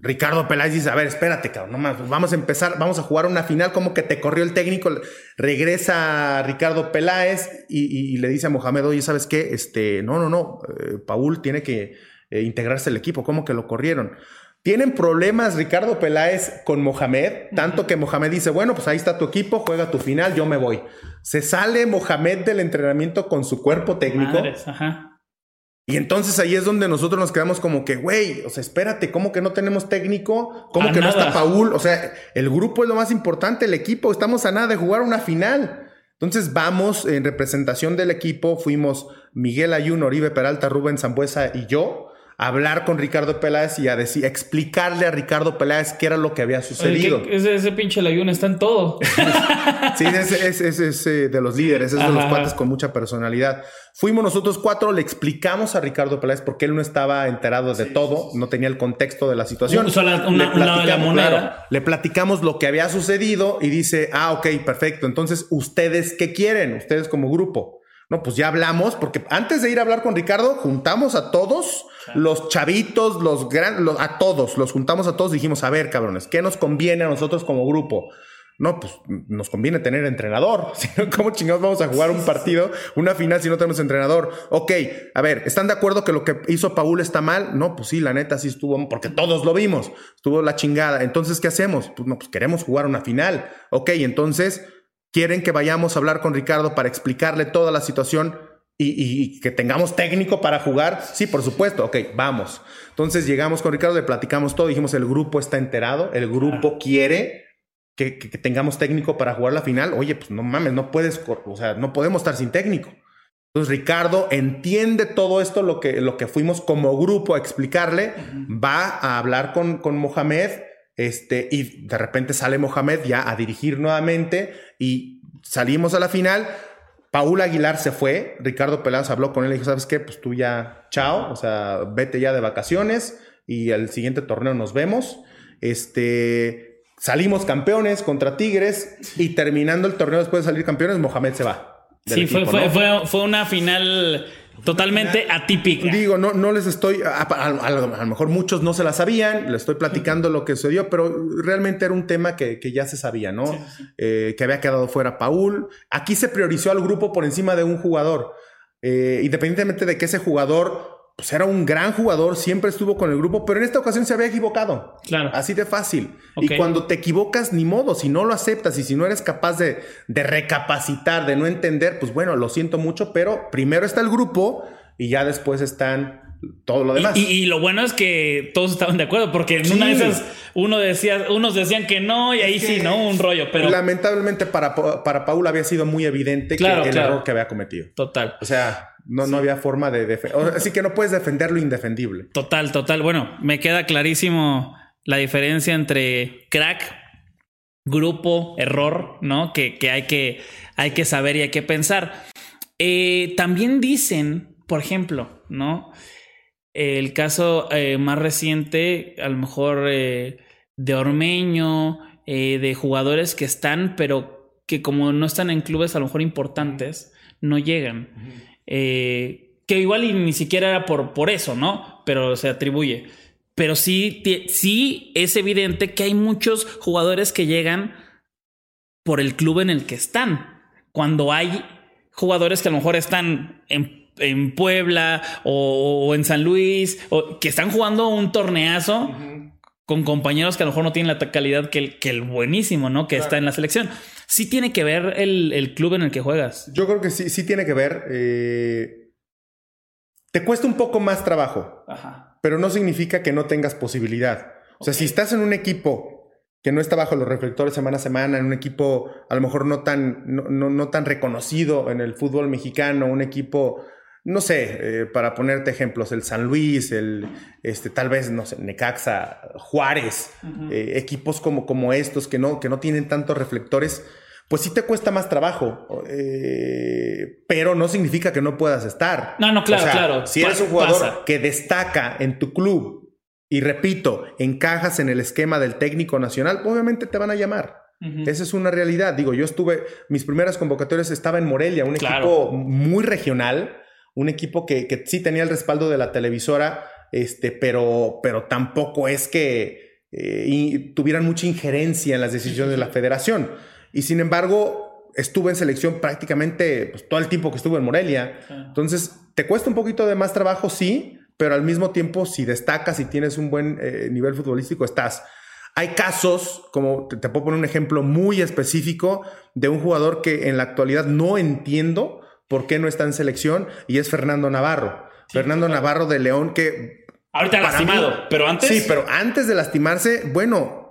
Ricardo Peláez dice, a ver, espérate, cabrón, no más, vamos a empezar, vamos a jugar una final como que te corrió el técnico. Regresa Ricardo Peláez y, le dice a Mohamed, oye, ¿sabes qué? Este, no, no, no, eh, Paul tiene que eh, integrarse al equipo, ¿cómo que lo corrieron? Tienen problemas Ricardo Peláez con Mohamed, tanto que Mohamed dice, bueno, pues ahí está tu equipo, juega tu final, yo me voy. Se sale Mohamed del entrenamiento con su cuerpo técnico. Y entonces ahí es donde nosotros nos quedamos como que, güey, o sea, espérate, ¿cómo que no tenemos técnico? ¿Cómo que no está Paul? O sea, el grupo es lo más importante, el equipo, estamos a nada de jugar una final. Entonces vamos en representación del equipo, fuimos Miguel Ayun, Oribe Peralta, Rubén Zambuesa y yo hablar con Ricardo Peláez y a decir, explicarle a Ricardo Peláez qué era lo que había sucedido. ese, ese, pinche Layún está en todo. sí, ese es, eh, de los líderes, es de los cuates con mucha personalidad. Fuimos nosotros cuatro, le explicamos a Ricardo Peláez porque él no estaba enterado de todo, no tenía el contexto de la situación. le, platicamos, lo que había sucedido y dice, ah, ok, perfecto. Entonces, ¿ustedes qué quieren? Ustedes como grupo. No, pues ya hablamos, porque antes de ir a hablar con Ricardo, juntamos a todos, los chavitos, los grandes, a todos, los juntamos a todos y dijimos, a ver, cabrones, ¿qué nos conviene a nosotros como grupo? No, pues nos conviene tener entrenador. [laughs] ¿Cómo chingados vamos a jugar un partido, una final si no tenemos entrenador? Ok, a ver, ¿están de acuerdo que lo que hizo Paul está mal? No, pues sí, la neta sí estuvo, porque todos lo vimos, estuvo la chingada. Entonces, ¿qué hacemos? Pues no, pues queremos jugar una final. Ok, entonces quieren que vayamos a hablar con Ricardo para explicarle toda la situación y, que tengamos técnico para jugar. Sí, por supuesto. Ok, vamos. Entonces llegamos con Ricardo, le platicamos todo, dijimos el grupo está enterado, el grupo quiere que, tengamos técnico para jugar la final. Oye, pues no mames, no puedes, o sea, no podemos estar sin técnico. Entonces Ricardo entiende todo esto, lo que, lo que fuimos como grupo a explicarle, va a hablar con, con Mohamed este, y de repente sale Mohamed ya a dirigir nuevamente y salimos a la final. Paul Aguilar se fue, Ricardo Peláez habló con él y dijo, ¿sabes qué? Pues tú ya, chao, o sea, vete ya de vacaciones y el siguiente torneo nos vemos. Este, salimos campeones contra Tigres y terminando el torneo después de salir campeones, Mohamed se va. Sí, fue, fue, fue, una final Totalmente atípica. Digo, no, no les estoy, a, lo mejor muchos no se la sabían, les estoy platicando lo que sucedió, pero realmente era un tema que, ya se sabía, ¿no? Eh, que había quedado fuera Paul. Aquí se priorizó al grupo por encima de un jugador, eh, independientemente de que ese jugador pues era un gran jugador, siempre estuvo con el grupo, pero en esta ocasión se había equivocado. Claro. Así de fácil. Y cuando te equivocas, ni modo, si no lo aceptas y si no eres capaz de, de recapacitar, de no entender, pues bueno, lo siento mucho, pero primero está el grupo y ya después están todo lo demás. Y, y lo bueno es que todos estaban de acuerdo, porque en Sí. una de esas uno decía, unos decían que no, y ahí sí, ¿no? Un rollo, pero Lamentablemente para, Pa- para Paul había sido muy evidente Claro, que el claro. error que había cometido. total. O sea, no, no había forma de defender. Así que no puedes defender lo indefendible. Total, total. Bueno, me queda clarísimo la diferencia entre crack, grupo, error, ¿no? Que, que hay que hay que saber y hay que pensar. Eh, también dicen, por ejemplo, ¿no? El caso eh, más reciente, a lo mejor eh, de Ormeño, eh, de jugadores que están, pero que como no están en clubes a lo mejor importantes, no llegan. Eh, que igual y ni siquiera era por, por eso, ¿no? Pero se atribuye. Pero sí, sí es evidente que hay muchos jugadores que llegan por el club en el que están. Cuando hay jugadores que a lo mejor están en, en Puebla o, o en San Luis, o que están jugando un torneazo con compañeros que a lo mejor no tienen la calidad que el, que el buenísimo, ¿no? Que está en la selección. Sí tiene que ver el, el club en el que juegas. Yo creo que sí, sí tiene que ver. eh, te cuesta un poco más trabajo, Ajá. pero no significa que no tengas posibilidad. O sea, si estás en un equipo que no está bajo los reflectores semana a semana, en un equipo a lo mejor no tan, no, no- no tan reconocido en el fútbol mexicano, un equipo, no sé, eh, para ponerte ejemplos, el San Luis, el, este, tal vez, no sé, Necaxa, Juárez, eh, equipos como, como estos que no, que no tienen tantos reflectores, pues sí te cuesta más trabajo, eh, pero no significa que no puedas estar. No, no, claro, O sea, claro. Si eres un jugador pasa. que destaca en tu club y repito, encajas en el esquema del técnico nacional, obviamente te van a llamar. Esa es una realidad. Digo, yo estuve, mis primeras convocatorias estaba en Morelia, un Claro. equipo muy regional, un equipo que, que sí tenía el respaldo de la televisora, este, pero, pero tampoco es que eh, y tuvieran mucha injerencia en las decisiones de la federación. Y sin embargo, estuve en selección prácticamente pues, todo el tiempo que estuve en Morelia. Entonces, te cuesta un poquito de más trabajo, sí, pero al mismo tiempo, si destacas y tienes un buen eh, nivel futbolístico, estás. Hay casos, como te, te puedo poner un ejemplo muy específico de un jugador que en la actualidad no entiendo por qué no está en selección y es Fernando Navarro. Fernando Navarro de León, que Ahorita lastimado, mí- pero antes. Sí, pero antes de lastimarse, bueno,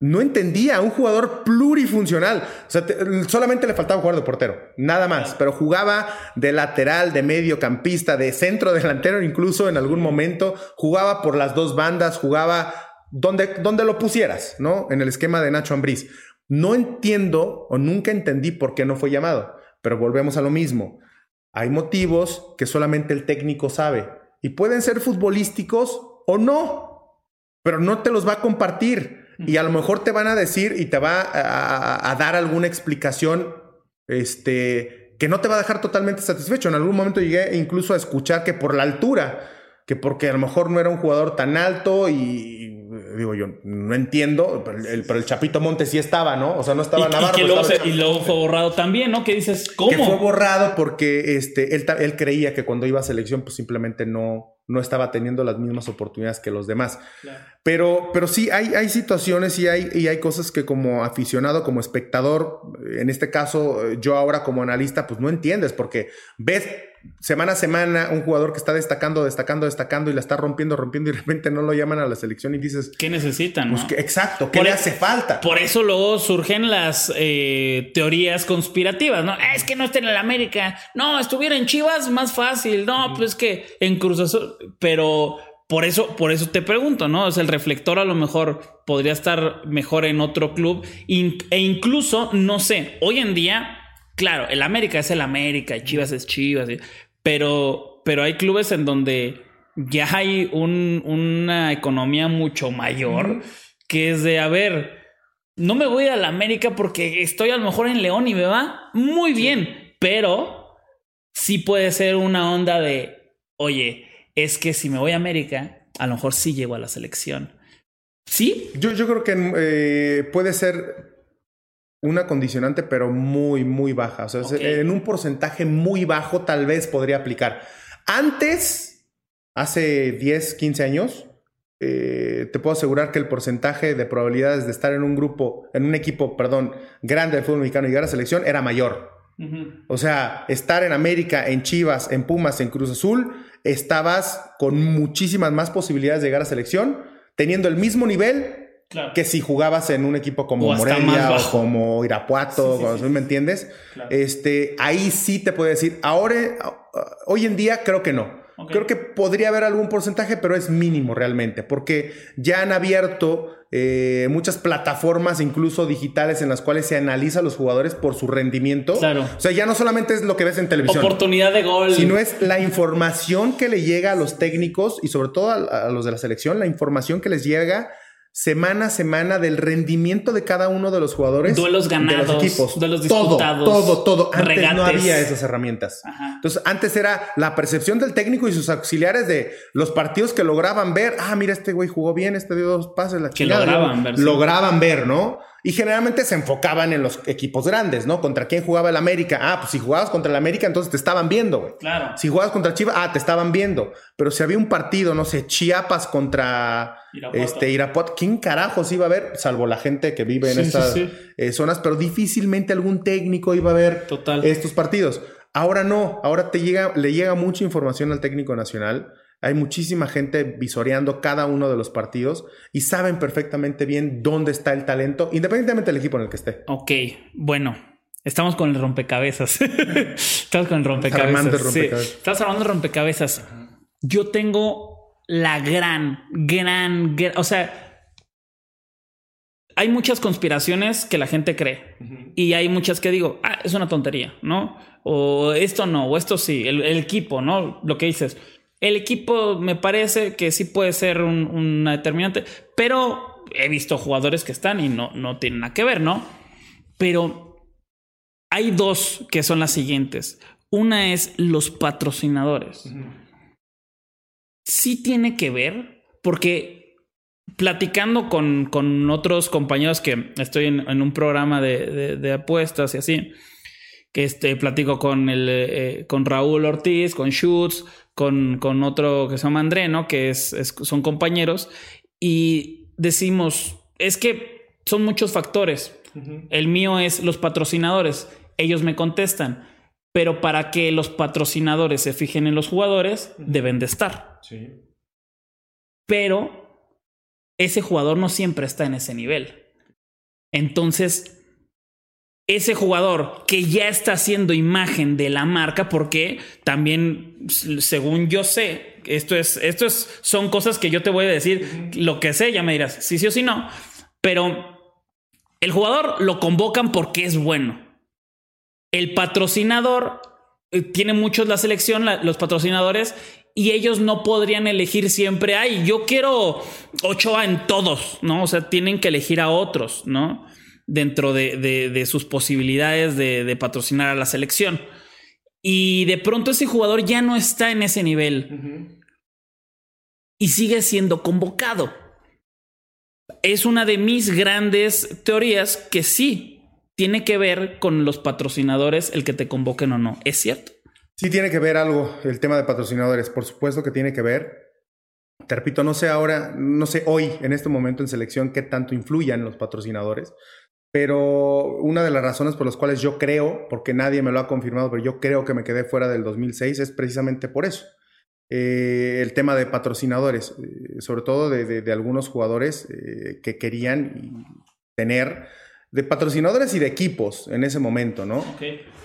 no entendía, un jugador plurifuncional. O sea, te- solamente le faltaba jugar de portero, nada más, pero jugaba de lateral, de mediocampista, de centro [laughs] delantero, incluso en algún momento, jugaba por las dos bandas, jugaba donde, donde lo pusieras, ¿no? En el esquema de Nacho Ambriz. No entiendo o nunca entendí por qué no fue llamado, pero volvemos a lo mismo. Hay motivos que solamente el técnico sabe y pueden ser futbolísticos o no, pero no te los va a compartir y a lo mejor te van a decir y te va a, dar alguna explicación este, que no te va a dejar totalmente satisfecho. En algún momento llegué incluso a escuchar que por la altura, que porque a lo mejor no era un jugador tan alto y digo yo, no entiendo, pero el, pero el Chapito Montes sí estaba, ¿no? O sea, no Y, estaba y Navarro. que pero luego, se- y luego fue borrado también, ¿no? Que dices, ¿cómo? que fue borrado porque este, él, él creía que cuando iba a selección, pues simplemente no, no estaba teniendo las mismas oportunidades que los demás. Claro. Pero, pero sí, hay, hay situaciones y hay, y hay cosas que como aficionado, como espectador, en este caso, yo ahora como analista, pues no entiendes, porque ves semana a semana un jugador que está destacando, destacando, destacando y la está rompiendo, rompiendo y de repente no lo llaman a la selección y dices, ¿Qué necesitan? pues no? exacto, ¿qué Por le e- hace falta? Por eso luego surgen las eh, teorías conspirativas, ¿no? Es que no está en el América. No, estuviera en Chivas, más fácil. No, pues que en Cruz Azul. Pero por eso, por eso te pregunto, ¿no? O sea, el reflector a lo mejor podría estar mejor en otro club. E incluso, no sé, hoy en día, claro, el América es el América, y Chivas es Chivas. Pero, pero hay clubes en donde ya hay un- una economía mucho mayor que es de, a ver, no me voy a la América porque estoy a lo mejor en León y me va muy bien, pero sí puede ser una onda de, oye, es que si me voy a América, a lo mejor sí llego a la selección. Sí, Yo, yo creo que eh, puede ser una condicionante, pero muy, muy baja. O sea, en un porcentaje muy bajo tal vez podría aplicar. Antes, hace 10, 15 años, eh, te puedo asegurar que el porcentaje de probabilidades de estar en un grupo, en un equipo, perdón, grande del fútbol mexicano y llegar a selección era mayor. O sea, estar en América, en Chivas, en Pumas, en Cruz Azul, estabas con muchísimas más posibilidades de llegar a selección, teniendo el mismo nivel que si jugabas en un equipo como Morelia o como Irapuato, ¿me entiendes? Este, ahí sí te puedo decir, ahora, hoy en día creo que no. Creo que podría haber algún porcentaje, pero es mínimo realmente, porque ya han abierto eh, muchas plataformas, incluso digitales, en las cuales se analiza a los jugadores por su rendimiento. Claro. O sea, ya no solamente es lo que ves en televisión. Oportunidad de gol. Sino es la información que le llega a los técnicos y sobre todo a los de la selección, la información que les llega semana a semana del rendimiento de cada uno de los jugadores. Duelos ganados. De los equipos. Duelos disputados. Todo, todo, todo. Antes no había esas herramientas. Entonces, antes era la percepción del técnico y sus auxiliares de los partidos que lograban ver. Ah, mira, este güey jugó bien, este dio dos pases, la Que lograban ver. Lograban ver, ¿no? Y generalmente se enfocaban en los equipos grandes, ¿no? ¿Contra quién jugaba el América? Ah, pues si jugabas contra el América, entonces te estaban viendo, güey. Claro. Si jugabas contra Chivas, ah, te estaban viendo. Pero si había un partido, no sé, Chiapas contra Irapuato. este Irapuato, ¿quién carajos iba a ver? Salvo la gente que vive en estas eh, zonas, pero difícilmente algún técnico iba a ver estos partidos. Ahora no, ahora te llega, le llega mucha información al técnico nacional hay muchísima gente visoreando cada uno de los partidos y saben perfectamente bien dónde está el talento, independientemente del equipo en el que esté. Ok, bueno, estamos con el rompecabezas. [laughs] estamos con el rompecabezas. rompecabezas. Estás hablando de rompecabezas. Yo tengo la gran, gran, o sea, hay muchas conspiraciones que la gente cree y hay muchas que digo, ah, es una tontería, ¿no? O esto no, o esto sí, el, el equipo, ¿no? Lo que dices, el equipo me parece que sí puede ser una determinante, pero he visto jugadores que están y no, no tienen nada que ver, ¿no? Pero hay dos que son las siguientes. Una es los patrocinadores. Sí tiene que ver, porque platicando con, con otros compañeros que estoy en, un programa de, apuestas y así, que este, platico con, el, eh, con Raúl Ortiz, con Schutz, con, otro que se llama André, ¿no? Que es, son compañeros y decimos, es que son muchos factores. El mío es los patrocinadores. Ellos me contestan, pero para que los patrocinadores se fijen en los jugadores, deben de estar. Sí. Pero ese jugador no siempre está en ese nivel. Entonces, ese jugador que ya está haciendo imagen de la marca, porque también, según yo sé, esto es, esto es, son cosas que yo te voy a decir, lo que sé, ya me dirás, sí, sí o sí no, pero el jugador lo convocan porque es bueno. El patrocinador eh, tiene muchos la selección, los patrocinadores, y ellos no podrían elegir siempre, ay, yo quiero Ochoa en todos, ¿no? O sea, tienen que elegir a otros, ¿no? Dentro de, sus posibilidades de, patrocinar a la selección. Y de pronto ese jugador ya no está en ese nivel. Y sigue siendo convocado. Es una de mis grandes teorías que sí tiene que ver con los patrocinadores el que te convoquen o no. ¿Es cierto? Sí tiene que ver algo el tema de patrocinadores. Por supuesto que tiene que ver. Te repito, no sé ahora, no sé hoy, en este momento en selección, qué tanto influyan los patrocinadores. Pero una de las razones por las cuales yo creo, porque nadie me lo ha confirmado, pero yo creo que me quedé fuera del 2006 es precisamente por eso. Eh, el tema de patrocinadores, eh, sobre todo de, algunos jugadores eh, que querían tener, de patrocinadores y de equipos en ese momento, ¿no?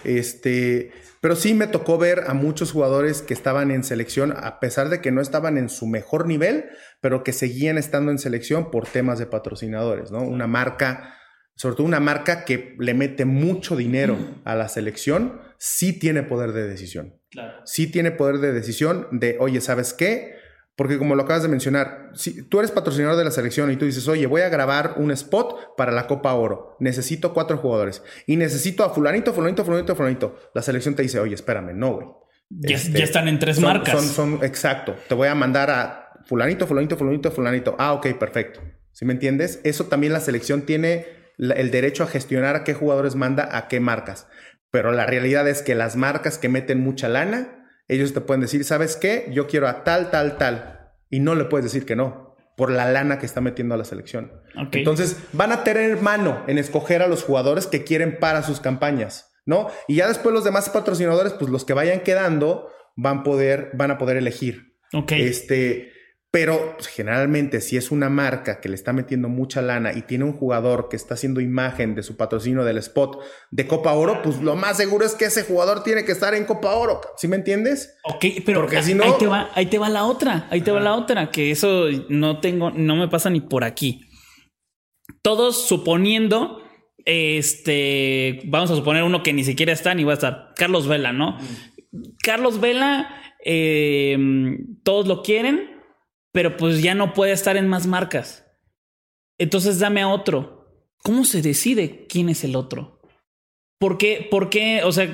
Este, pero sí me tocó ver a muchos jugadores que estaban en selección, a pesar de que no estaban en su mejor nivel, pero que seguían estando en selección por temas de patrocinadores, ¿no? Una marca sobre todo una marca que le mete mucho dinero a la selección, sí tiene poder de decisión. Claro. Sí tiene poder de decisión de, oye, ¿sabes qué? Porque como lo acabas de mencionar, si tú eres patrocinador de la selección y tú dices, oye, voy a grabar un spot para la Copa Oro, necesito cuatro jugadores y necesito a fulanito, fulanito, fulanito, fulanito. La selección te dice, oye, espérame, no, güey. Ya, este, están en tres marcas. Son, son, exacto. Te voy a mandar a fulanito, fulanito, fulanito, fulanito. Ah, ok, perfecto. ¿Sí me entiendes? Eso también la selección tiene el derecho a gestionar a qué jugadores manda a qué marcas. Pero la realidad es que las marcas que meten mucha lana ellos te pueden decir, ¿sabes qué? Yo quiero a tal, tal, tal. Y no le puedes decir que no, por la lana que está metiendo a la selección. Entonces, van a tener mano en escoger a los jugadores que quieren para sus campañas, ¿no? Y ya después los demás patrocinadores, pues los que vayan quedando, van, poder, van a poder elegir. Ok. Este, pero pues, generalmente si es una marca que le está metiendo mucha lana y tiene un jugador que está haciendo imagen de su patrocinio del spot de Copa Oro, pues lo más seguro es que ese jugador tiene que estar en Copa Oro. ¿Sí me entiendes? Ok, pero Porque si no... ahí, te va, ahí te va la otra, ahí te va la otra, que eso no tengo, no me pasa ni por aquí. Todos suponiendo, este, vamos a suponer uno que ni siquiera está ni va a estar, Carlos Vela, ¿no? Carlos Vela, eh, todos lo quieren pero pues ya no puede estar en más marcas. Entonces dame a otro. ¿Cómo se decide quién es el otro? ¿Por qué? ¿Por qué? O sea,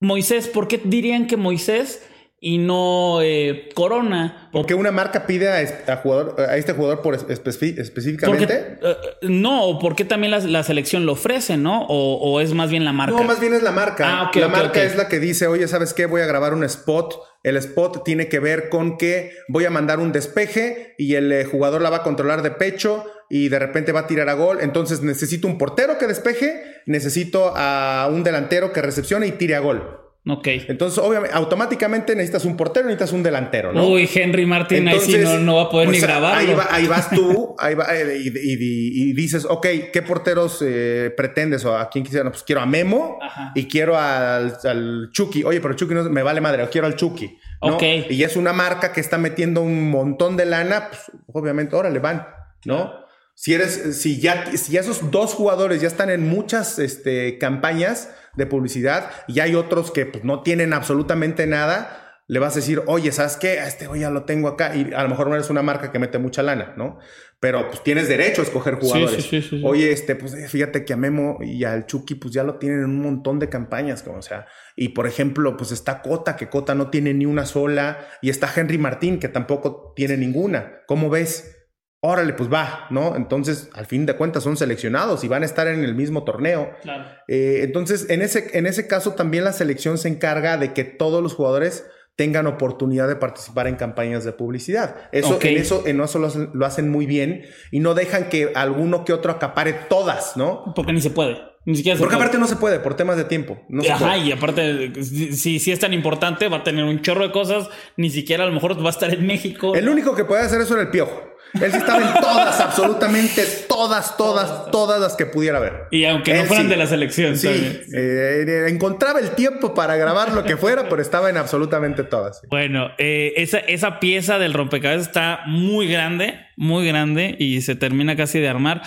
Moisés, ¿por qué dirían que Moisés y no eh, Corona. Porque una marca pide a, jugador, a este jugador por específicamente. Eh, no, o porque también la, selección lo ofrece, ¿no? O, es más bien la marca. No, más bien es la marca. Ah, la marca es la que dice, oye, ¿sabes qué? Voy a grabar un spot. El spot tiene que ver con que voy a mandar un despeje y el eh, jugador la va a controlar de pecho y de repente va a tirar a gol. Entonces necesito un portero que despeje, necesito a un delantero que recepcione y tire a gol. Ok. Entonces, obviamente, automáticamente necesitas un portero, necesitas un delantero, ¿no? Uy, Henry Martin ahí sí no, va a poder ni pues, grabarlo. Ahí, vas tú, [laughs] ahí va, eh, y, dices, ok, ¿qué porteros eh, pretendes o a quién quisiera? pues quiero a Memo y quiero al, al, Chucky. Oye, pero Chucky no me vale madre, quiero al Chucky. ¿no? Y es una marca que está metiendo un montón de lana, pues obviamente, órale, van, ¿no? Si eres, si ya, si esos dos jugadores ya están en muchas este, campañas, de publicidad y hay otros que pues, no tienen absolutamente nada, le vas a decir, oye, ¿sabes qué? este hoy ya lo tengo acá. Y a lo mejor no eres una marca que mete mucha lana, ¿no? Pero pues tienes derecho a escoger jugadores. oye, este, pues fíjate que a Memo y al Chucky, pues ya lo tienen en un montón de campañas, como o sea. Y por ejemplo, pues está Cota, que Cota no tiene ni una sola. Y está Henry Martín, que tampoco tiene ninguna. ¿Cómo ves? Órale, pues va, ¿no? Entonces, al fin de cuentas, son seleccionados y van a estar en el mismo torneo. Claro. Eh, entonces, en ese, en ese caso, también la selección se encarga de que todos los jugadores tengan oportunidad de participar en campañas de publicidad. Eso, en eso, en eso lo, hacen muy bien y no dejan que alguno que otro acapare todas, ¿no? Porque ni se puede. Ni siquiera se Porque aparte no se puede, por temas de tiempo. No Ajá, y aparte, si, si es tan importante, va a tener un chorro de cosas, ni siquiera a lo mejor va a estar en México. El único que puede hacer eso era el piojo. Él sí estaba en todas, absolutamente todas, todas, todas las que pudiera ver. Y aunque no fueran de la selección. Sí, eh, encontraba el tiempo para grabar lo que fuera, pero estaba en absolutamente todas. Bueno, eh, esa, esa pieza del rompecabezas está muy grande, muy grande y se termina casi de armar.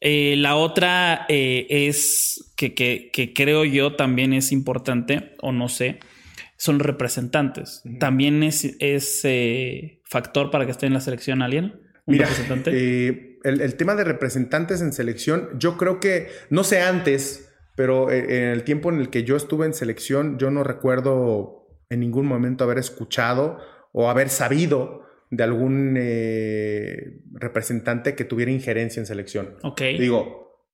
Eh, la otra es que, que, creo yo también es importante, o no sé, son representantes. También es, es factor para que esté en la selección Mira, eh, el, tema de representantes en selección, yo creo que, no sé antes, pero eh, en el tiempo en el que yo estuve en selección, yo no recuerdo en ningún momento haber escuchado o haber sabido de algún eh, representante que tuviera injerencia en selección. Ok. Digo,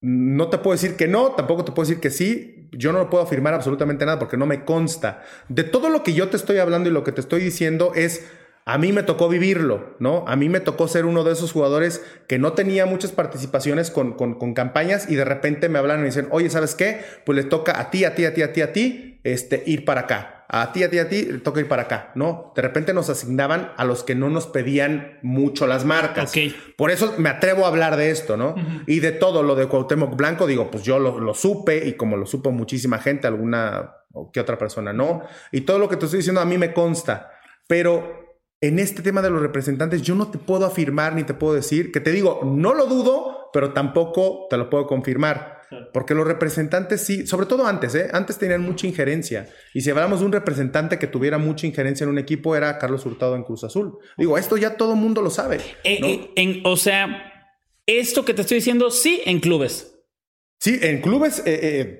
no te puedo decir que no, tampoco te puedo decir que sí. Yo no puedo afirmar absolutamente nada porque no me consta. De todo lo que yo te estoy hablando y lo que te estoy diciendo es a mí me tocó vivirlo, ¿no? A mí me tocó ser uno de esos jugadores que no tenía muchas participaciones con, campañas y de repente me hablan y me dicen, oye, ¿sabes qué? Pues le toca a ti, a ti, a ti, a ti, a ti, este, ir para acá. A ti, a ti, a ti, le toca ir para acá, ¿no? De repente nos asignaban a los que no nos pedían mucho las marcas. Por eso me atrevo a hablar de esto, ¿no? Y de todo lo de Cuauhtémoc Blanco, digo, pues yo lo, lo supe y como lo supo muchísima gente, alguna o que otra persona no. Y todo lo que te estoy diciendo a mí me consta. Pero en este tema de los representantes, yo no te puedo afirmar ni te puedo decir, que te digo, no lo dudo, pero tampoco te lo puedo confirmar. Porque los representantes sí, sobre todo antes, ¿eh? antes tenían mucha injerencia. Y si hablamos de un representante que tuviera mucha injerencia en un equipo, era Carlos Hurtado en Cruz Azul. Digo, esto ya todo el mundo lo sabe. Eh, eh, o sea, esto que te estoy diciendo, sí, en clubes. Sí, en clubes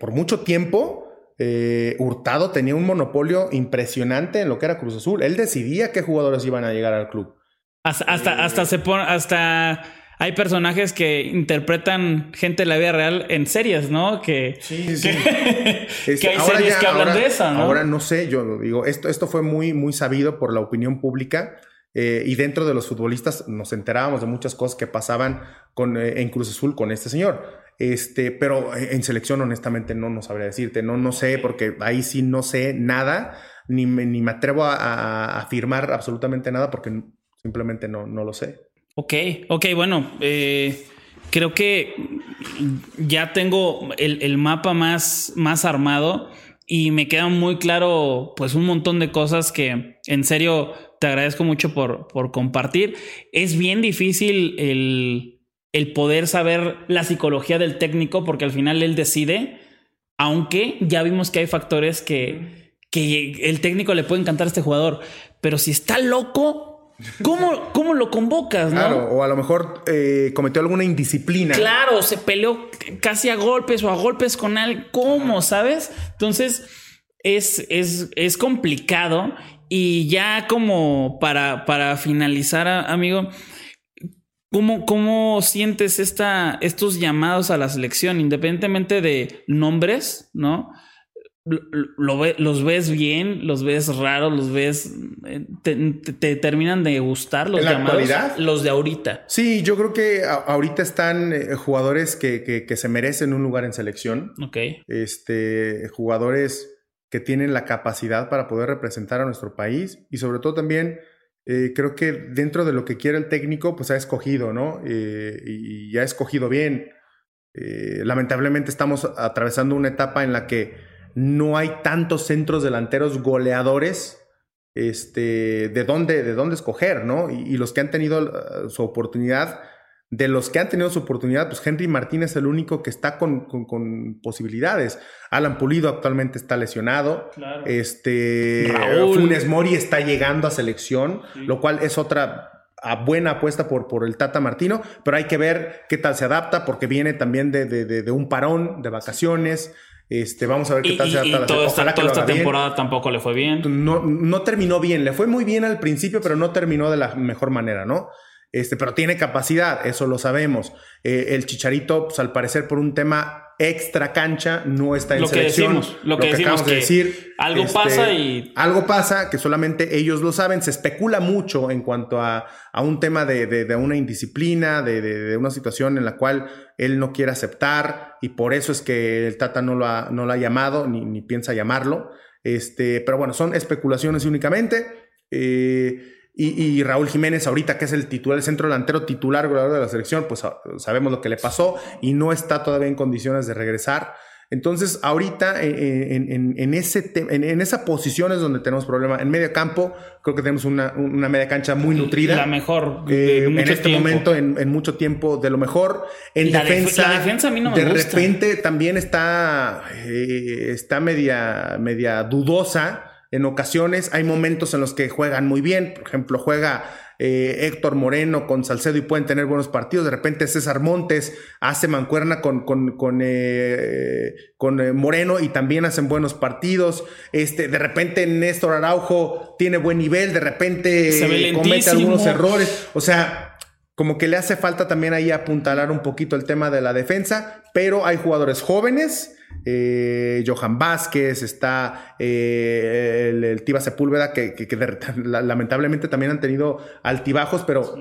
por mucho tiempo eh, Hurtado tenía un monopolio impresionante en lo que era Cruz Azul. Él decidía qué jugadores iban a llegar al club. Hasta, hasta, se pone, hasta hay personajes que interpretan gente de la vida real en series, ¿no? Que, sí, sí. que, [laughs] este, hay series que hablan de eso, ¿no? Ahora no sé, yo digo, esto, esto fue muy, muy sabido por la opinión pública. Eh, y dentro de los futbolistas nos enterábamos de muchas cosas que pasaban con, eh, en Cruz Azul con este señor. Este, pero en selección, honestamente, no, no sabría decirte. No, no sé, porque ahí sí no sé nada, ni me, ni me atrevo a, afirmar absolutamente nada porque simplemente no, no lo sé. Ok, ok, bueno, eh, creo que ya tengo el, mapa más, más armado y me queda muy claro, pues, un montón de cosas que en serio te agradezco mucho por, por compartir. Es bien difícil el el poder saber la psicología del técnico, porque al final él decide, aunque ya vimos que hay factores que, que el técnico le puede encantar a este jugador, pero si está loco, ¿cómo, [laughs] cómo lo convocas? Claro, o a lo mejor eh, cometió alguna indisciplina. Claro, se peleó casi a golpes o a golpes con él, ¿cómo? ¿Sabes? Entonces es, es, es complicado y ya como para, para finalizar, amigo, ¿Cómo, ¿Cómo, sientes esta, estos llamados a la selección, independientemente de nombres, no? Lo, ¿Los ves bien? ¿Los ves raros? ¿Los ves? Eh, ¿Te, terminan de gustar los llamados? Los de ahorita. Sí, yo creo que ahorita están eh, jugadores que, que, que, se merecen un lugar en selección. Ok. Este, jugadores que tienen la capacidad para poder representar a nuestro país y sobre todo también eh, creo que dentro de lo que quiere el técnico, pues ha escogido, ¿no? Eh, y, ha escogido bien. Eh, lamentablemente estamos atravesando una etapa en la que no hay tantos centros delanteros goleadores este, de, dónde, de dónde escoger, ¿no? y los que han tenido su oportunidad de los que han tenido su oportunidad, pues Henry Martínez es el único que está con, posibilidades. Alan Pulido actualmente está lesionado. Este Funes Mori está llegando a selección, lo cual es otra buena apuesta por, por el Tata Martino, pero hay que ver qué tal se adapta, porque viene también de, de, un parón, de vacaciones. Este, vamos a ver qué tal se adapta. toda esta, temporada tampoco le fue bien. No, no terminó bien, le fue muy bien al principio, pero no terminó de la mejor manera, ¿no? Este, pero tiene capacidad, eso lo sabemos. Eh, el Chicharito, pues, al parecer, por un tema extra cancha, no está en lo selección. Que decimos, lo, que, decimos de decir. Algo este, pasa y. Algo pasa que solamente ellos lo saben. Se especula mucho en cuanto a, a un tema de, de, una indisciplina, de, de, una situación en la cual él no quiere aceptar y por eso es que el Tata no lo ha, no lo ha llamado ni, ni piensa llamarlo. Este, pero bueno, son especulaciones únicamente. Eh, y, Raúl Jiménez, ahorita que es el titular, el centro delantero titular goleador de la selección, pues ah, sabemos lo que le pasó y no está todavía en condiciones de regresar. Entonces, ahorita eh, eh, en, ese en, esa posición es donde tenemos problema. En medio campo, creo que tenemos una, media cancha muy nutrida. La mejor. Eh, en este momento, en, mucho tiempo, de lo mejor. En defensa. la defensa a mí no me De repente también está, está media, media dudosa en ocasiones hay momentos en los que juegan muy bien, por ejemplo, juega eh, Héctor Moreno con Salcedo y pueden tener buenos partidos. De repente César Montes hace mancuerna con, con, con, eh, con eh, Moreno y también hacen buenos partidos. Este, de repente Néstor Araujo tiene buen nivel, de repente comete algunos errores. O sea, como que le hace falta también ahí apuntalar un poquito el tema de la defensa, pero hay jugadores jóvenes eh, Johan Vázquez, está eh, el, Tiba Sepúlveda, que, [laughs] lamentablemente también han tenido altibajos, pero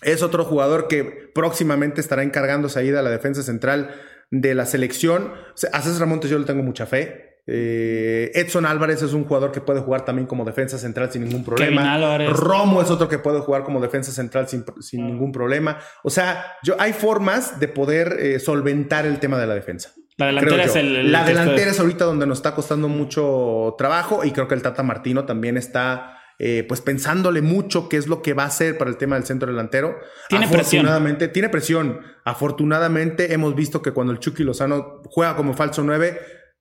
es otro jugador que próximamente estará encargándose ahí de la defensa central de la selección. A César Montes yo le tengo mucha fe. Eh, Edson Álvarez es un jugador que puede jugar también como defensa central sin ningún problema. Romo es otro que puede jugar como defensa central sin, sin ningún problema. O sea, yo, hay formas de poder solventar el tema de la defensa. La delantera es el, La delantera es ahorita donde nos está costando mucho trabajo y creo que el Tata Martino también está eh, pues pensándole mucho qué es lo que va a hacer para el tema del centro delantero. Tiene Afortunadamente, presión. tiene presión. Afortunadamente hemos visto que cuando el Chucky Lozano juega como falso 9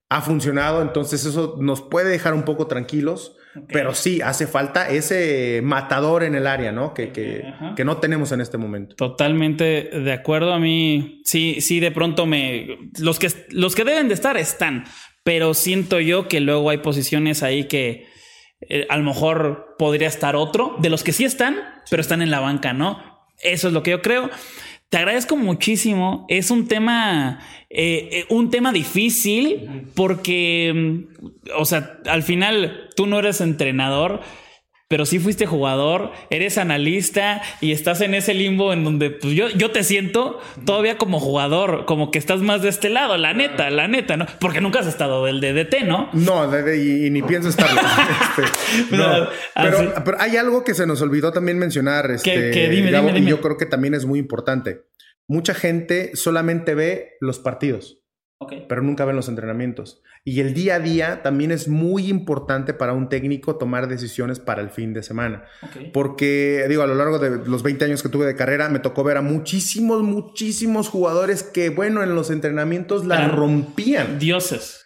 ha funcionado, entonces eso nos puede dejar un poco tranquilos. Pero sí, hace falta ese matador en el área, ¿no? Que, que, que, no tenemos en este momento. Totalmente de acuerdo. A mí, sí, sí, de pronto me. Los que, los que deben de estar están, pero siento yo que luego hay posiciones ahí que eh, a lo mejor podría estar otro, de los que sí están, pero están en la banca, ¿no? Eso es lo que yo creo. Te agradezco muchísimo. Es un tema, eh, eh, un tema difícil porque, mm, o sea, al final tú no eres entrenador, pero sí fuiste jugador, eres analista y estás en ese limbo en donde pues, yo, yo te siento todavía como jugador, como que estás más de este lado, la neta, la neta, ¿no? Porque nunca has estado del DDT, ¿no? No, y, ni pienso estarlo. [laughs] Este, no, pero, pero, hay algo que se nos olvidó también mencionar, este, y yo creo que también es muy importante. Mucha gente solamente ve los partidos. Pero nunca ven los entrenamientos. Y el día a día también es muy importante para un técnico tomar decisiones para el fin de semana. Porque, digo, a lo largo de los 20 años que tuve de carrera, me tocó ver a muchísimos, muchísimos jugadores que, bueno, en los entrenamientos la rompían. Dioses.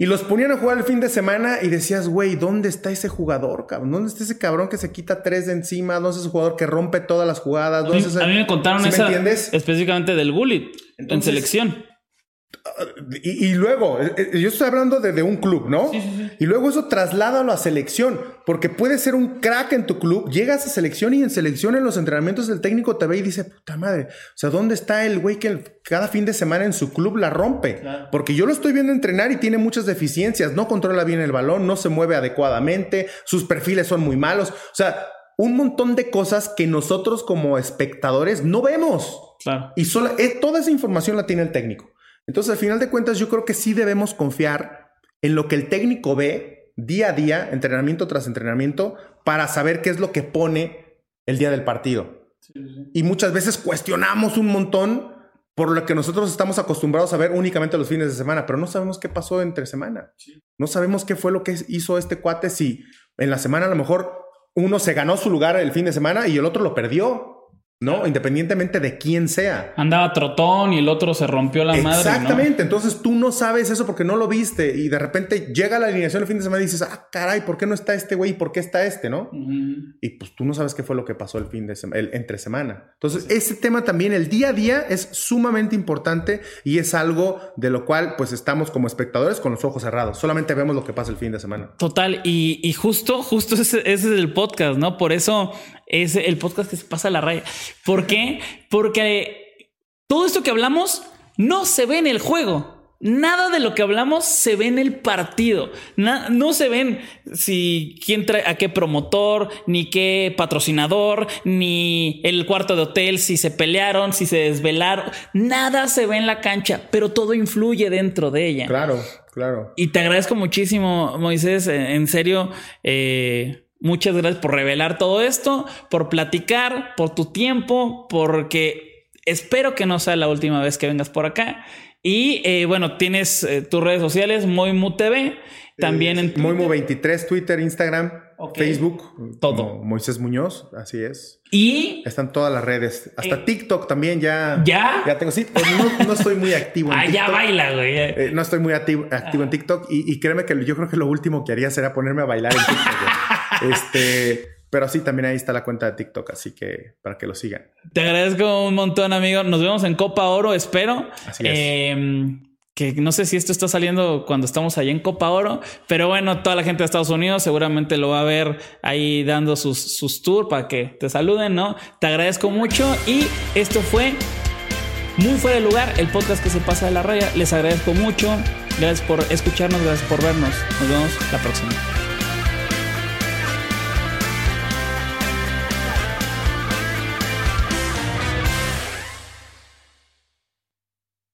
Y los ponían a jugar el fin de semana y decías, güey, ¿dónde está ese jugador, cabrón? ¿Dónde está ese cabrón que se quita tres de encima? ¿Dónde está ese jugador que rompe todas las jugadas? a, mí, a mí me contaron esa, específicamente del Gullit en selección. Y, luego, eh, eh, yo estoy hablando de, un club, ¿no? Y luego eso trasládalo a selección, porque puede ser un crack en tu club, llegas a selección y en selección en los entrenamientos el técnico te ve y dice, puta madre, o sea, ¿dónde está el güey que cada fin de semana en su club la rompe? Porque yo lo estoy viendo entrenar y tiene muchas deficiencias, no controla bien el balón, no se mueve adecuadamente, sus perfiles son muy malos, o sea, un montón de cosas que nosotros como espectadores no vemos. Y solo, eh, toda esa información la tiene el técnico. Entonces, al final de cuentas, yo creo que sí debemos confiar en lo que el técnico ve día a día, entrenamiento tras entrenamiento, para saber qué es lo que pone el día del partido. Y muchas veces cuestionamos un montón por lo que nosotros estamos acostumbrados a ver únicamente los fines de semana, pero no sabemos qué pasó entre semana. No sabemos qué fue lo que hizo este cuate si en la semana a lo mejor uno se ganó su lugar el fin de semana y el otro lo perdió. ¿No? Independientemente de quién sea. Andaba trotón y el otro se rompió la madre. Exactamente. Entonces tú no sabes eso porque no lo viste y de repente llega la alineación el fin de semana y dices, ah, caray, ¿por qué no está este güey? ¿Por qué está este? ¿No? Y pues tú no sabes qué fue lo que pasó el fin de semana, el entre semana. Entonces ese tema también, el día a día es sumamente importante y es algo de lo cual pues estamos como espectadores con los ojos cerrados. Solamente vemos lo que pasa el fin de semana. Total. Y, justo, justo ese, ese es el podcast, ¿no? Por eso es el podcast que se pasa la raya. ¿Por qué? Porque todo esto que hablamos no se ve en el juego. Nada de lo que hablamos se ve en el partido. no se ven si quién trae a qué promotor, ni qué patrocinador, ni el cuarto de hotel, si se pelearon, si se desvelaron. Nada se ve en la cancha, pero todo influye dentro de ella. Claro, claro. Y te agradezco muchísimo, Moisés. En serio, eh, Muchas gracias por revelar todo esto, por platicar, por tu tiempo, porque espero que no sea la última vez que vengas por acá. Y eh, bueno, tienes eh, tus redes sociales, Moimu TV, también en Moimu23, Twitter, Instagram, Facebook. Todo. Moisés Muñoz, así es. Y están todas las redes. Hasta eh, TikTok también ya. ¿Ya? Ya tengo. Sí, no, estoy muy activo en [laughs] ah, ya baila, güey. no estoy muy activo, activo en TikTok. Y, y, créeme que yo creo que lo último que haría será ponerme a bailar en TikTok. Este, pero sí, también ahí está la cuenta de TikTok, así que para que lo sigan. Te agradezco un montón, amigo. Nos vemos en Copa Oro, espero. Así es. Em, que no sé si esto está saliendo cuando estamos allá en Copa Oro, pero bueno, toda la gente de Estados Unidos seguramente lo va a ver ahí dando sus, sus tours para que te saluden, ¿no? Te agradezco mucho y esto fue muy fuera de lugar, el podcast que se pasa de la raya. Les agradezco mucho. Gracias por escucharnos, gracias por vernos. Nos vemos la próxima.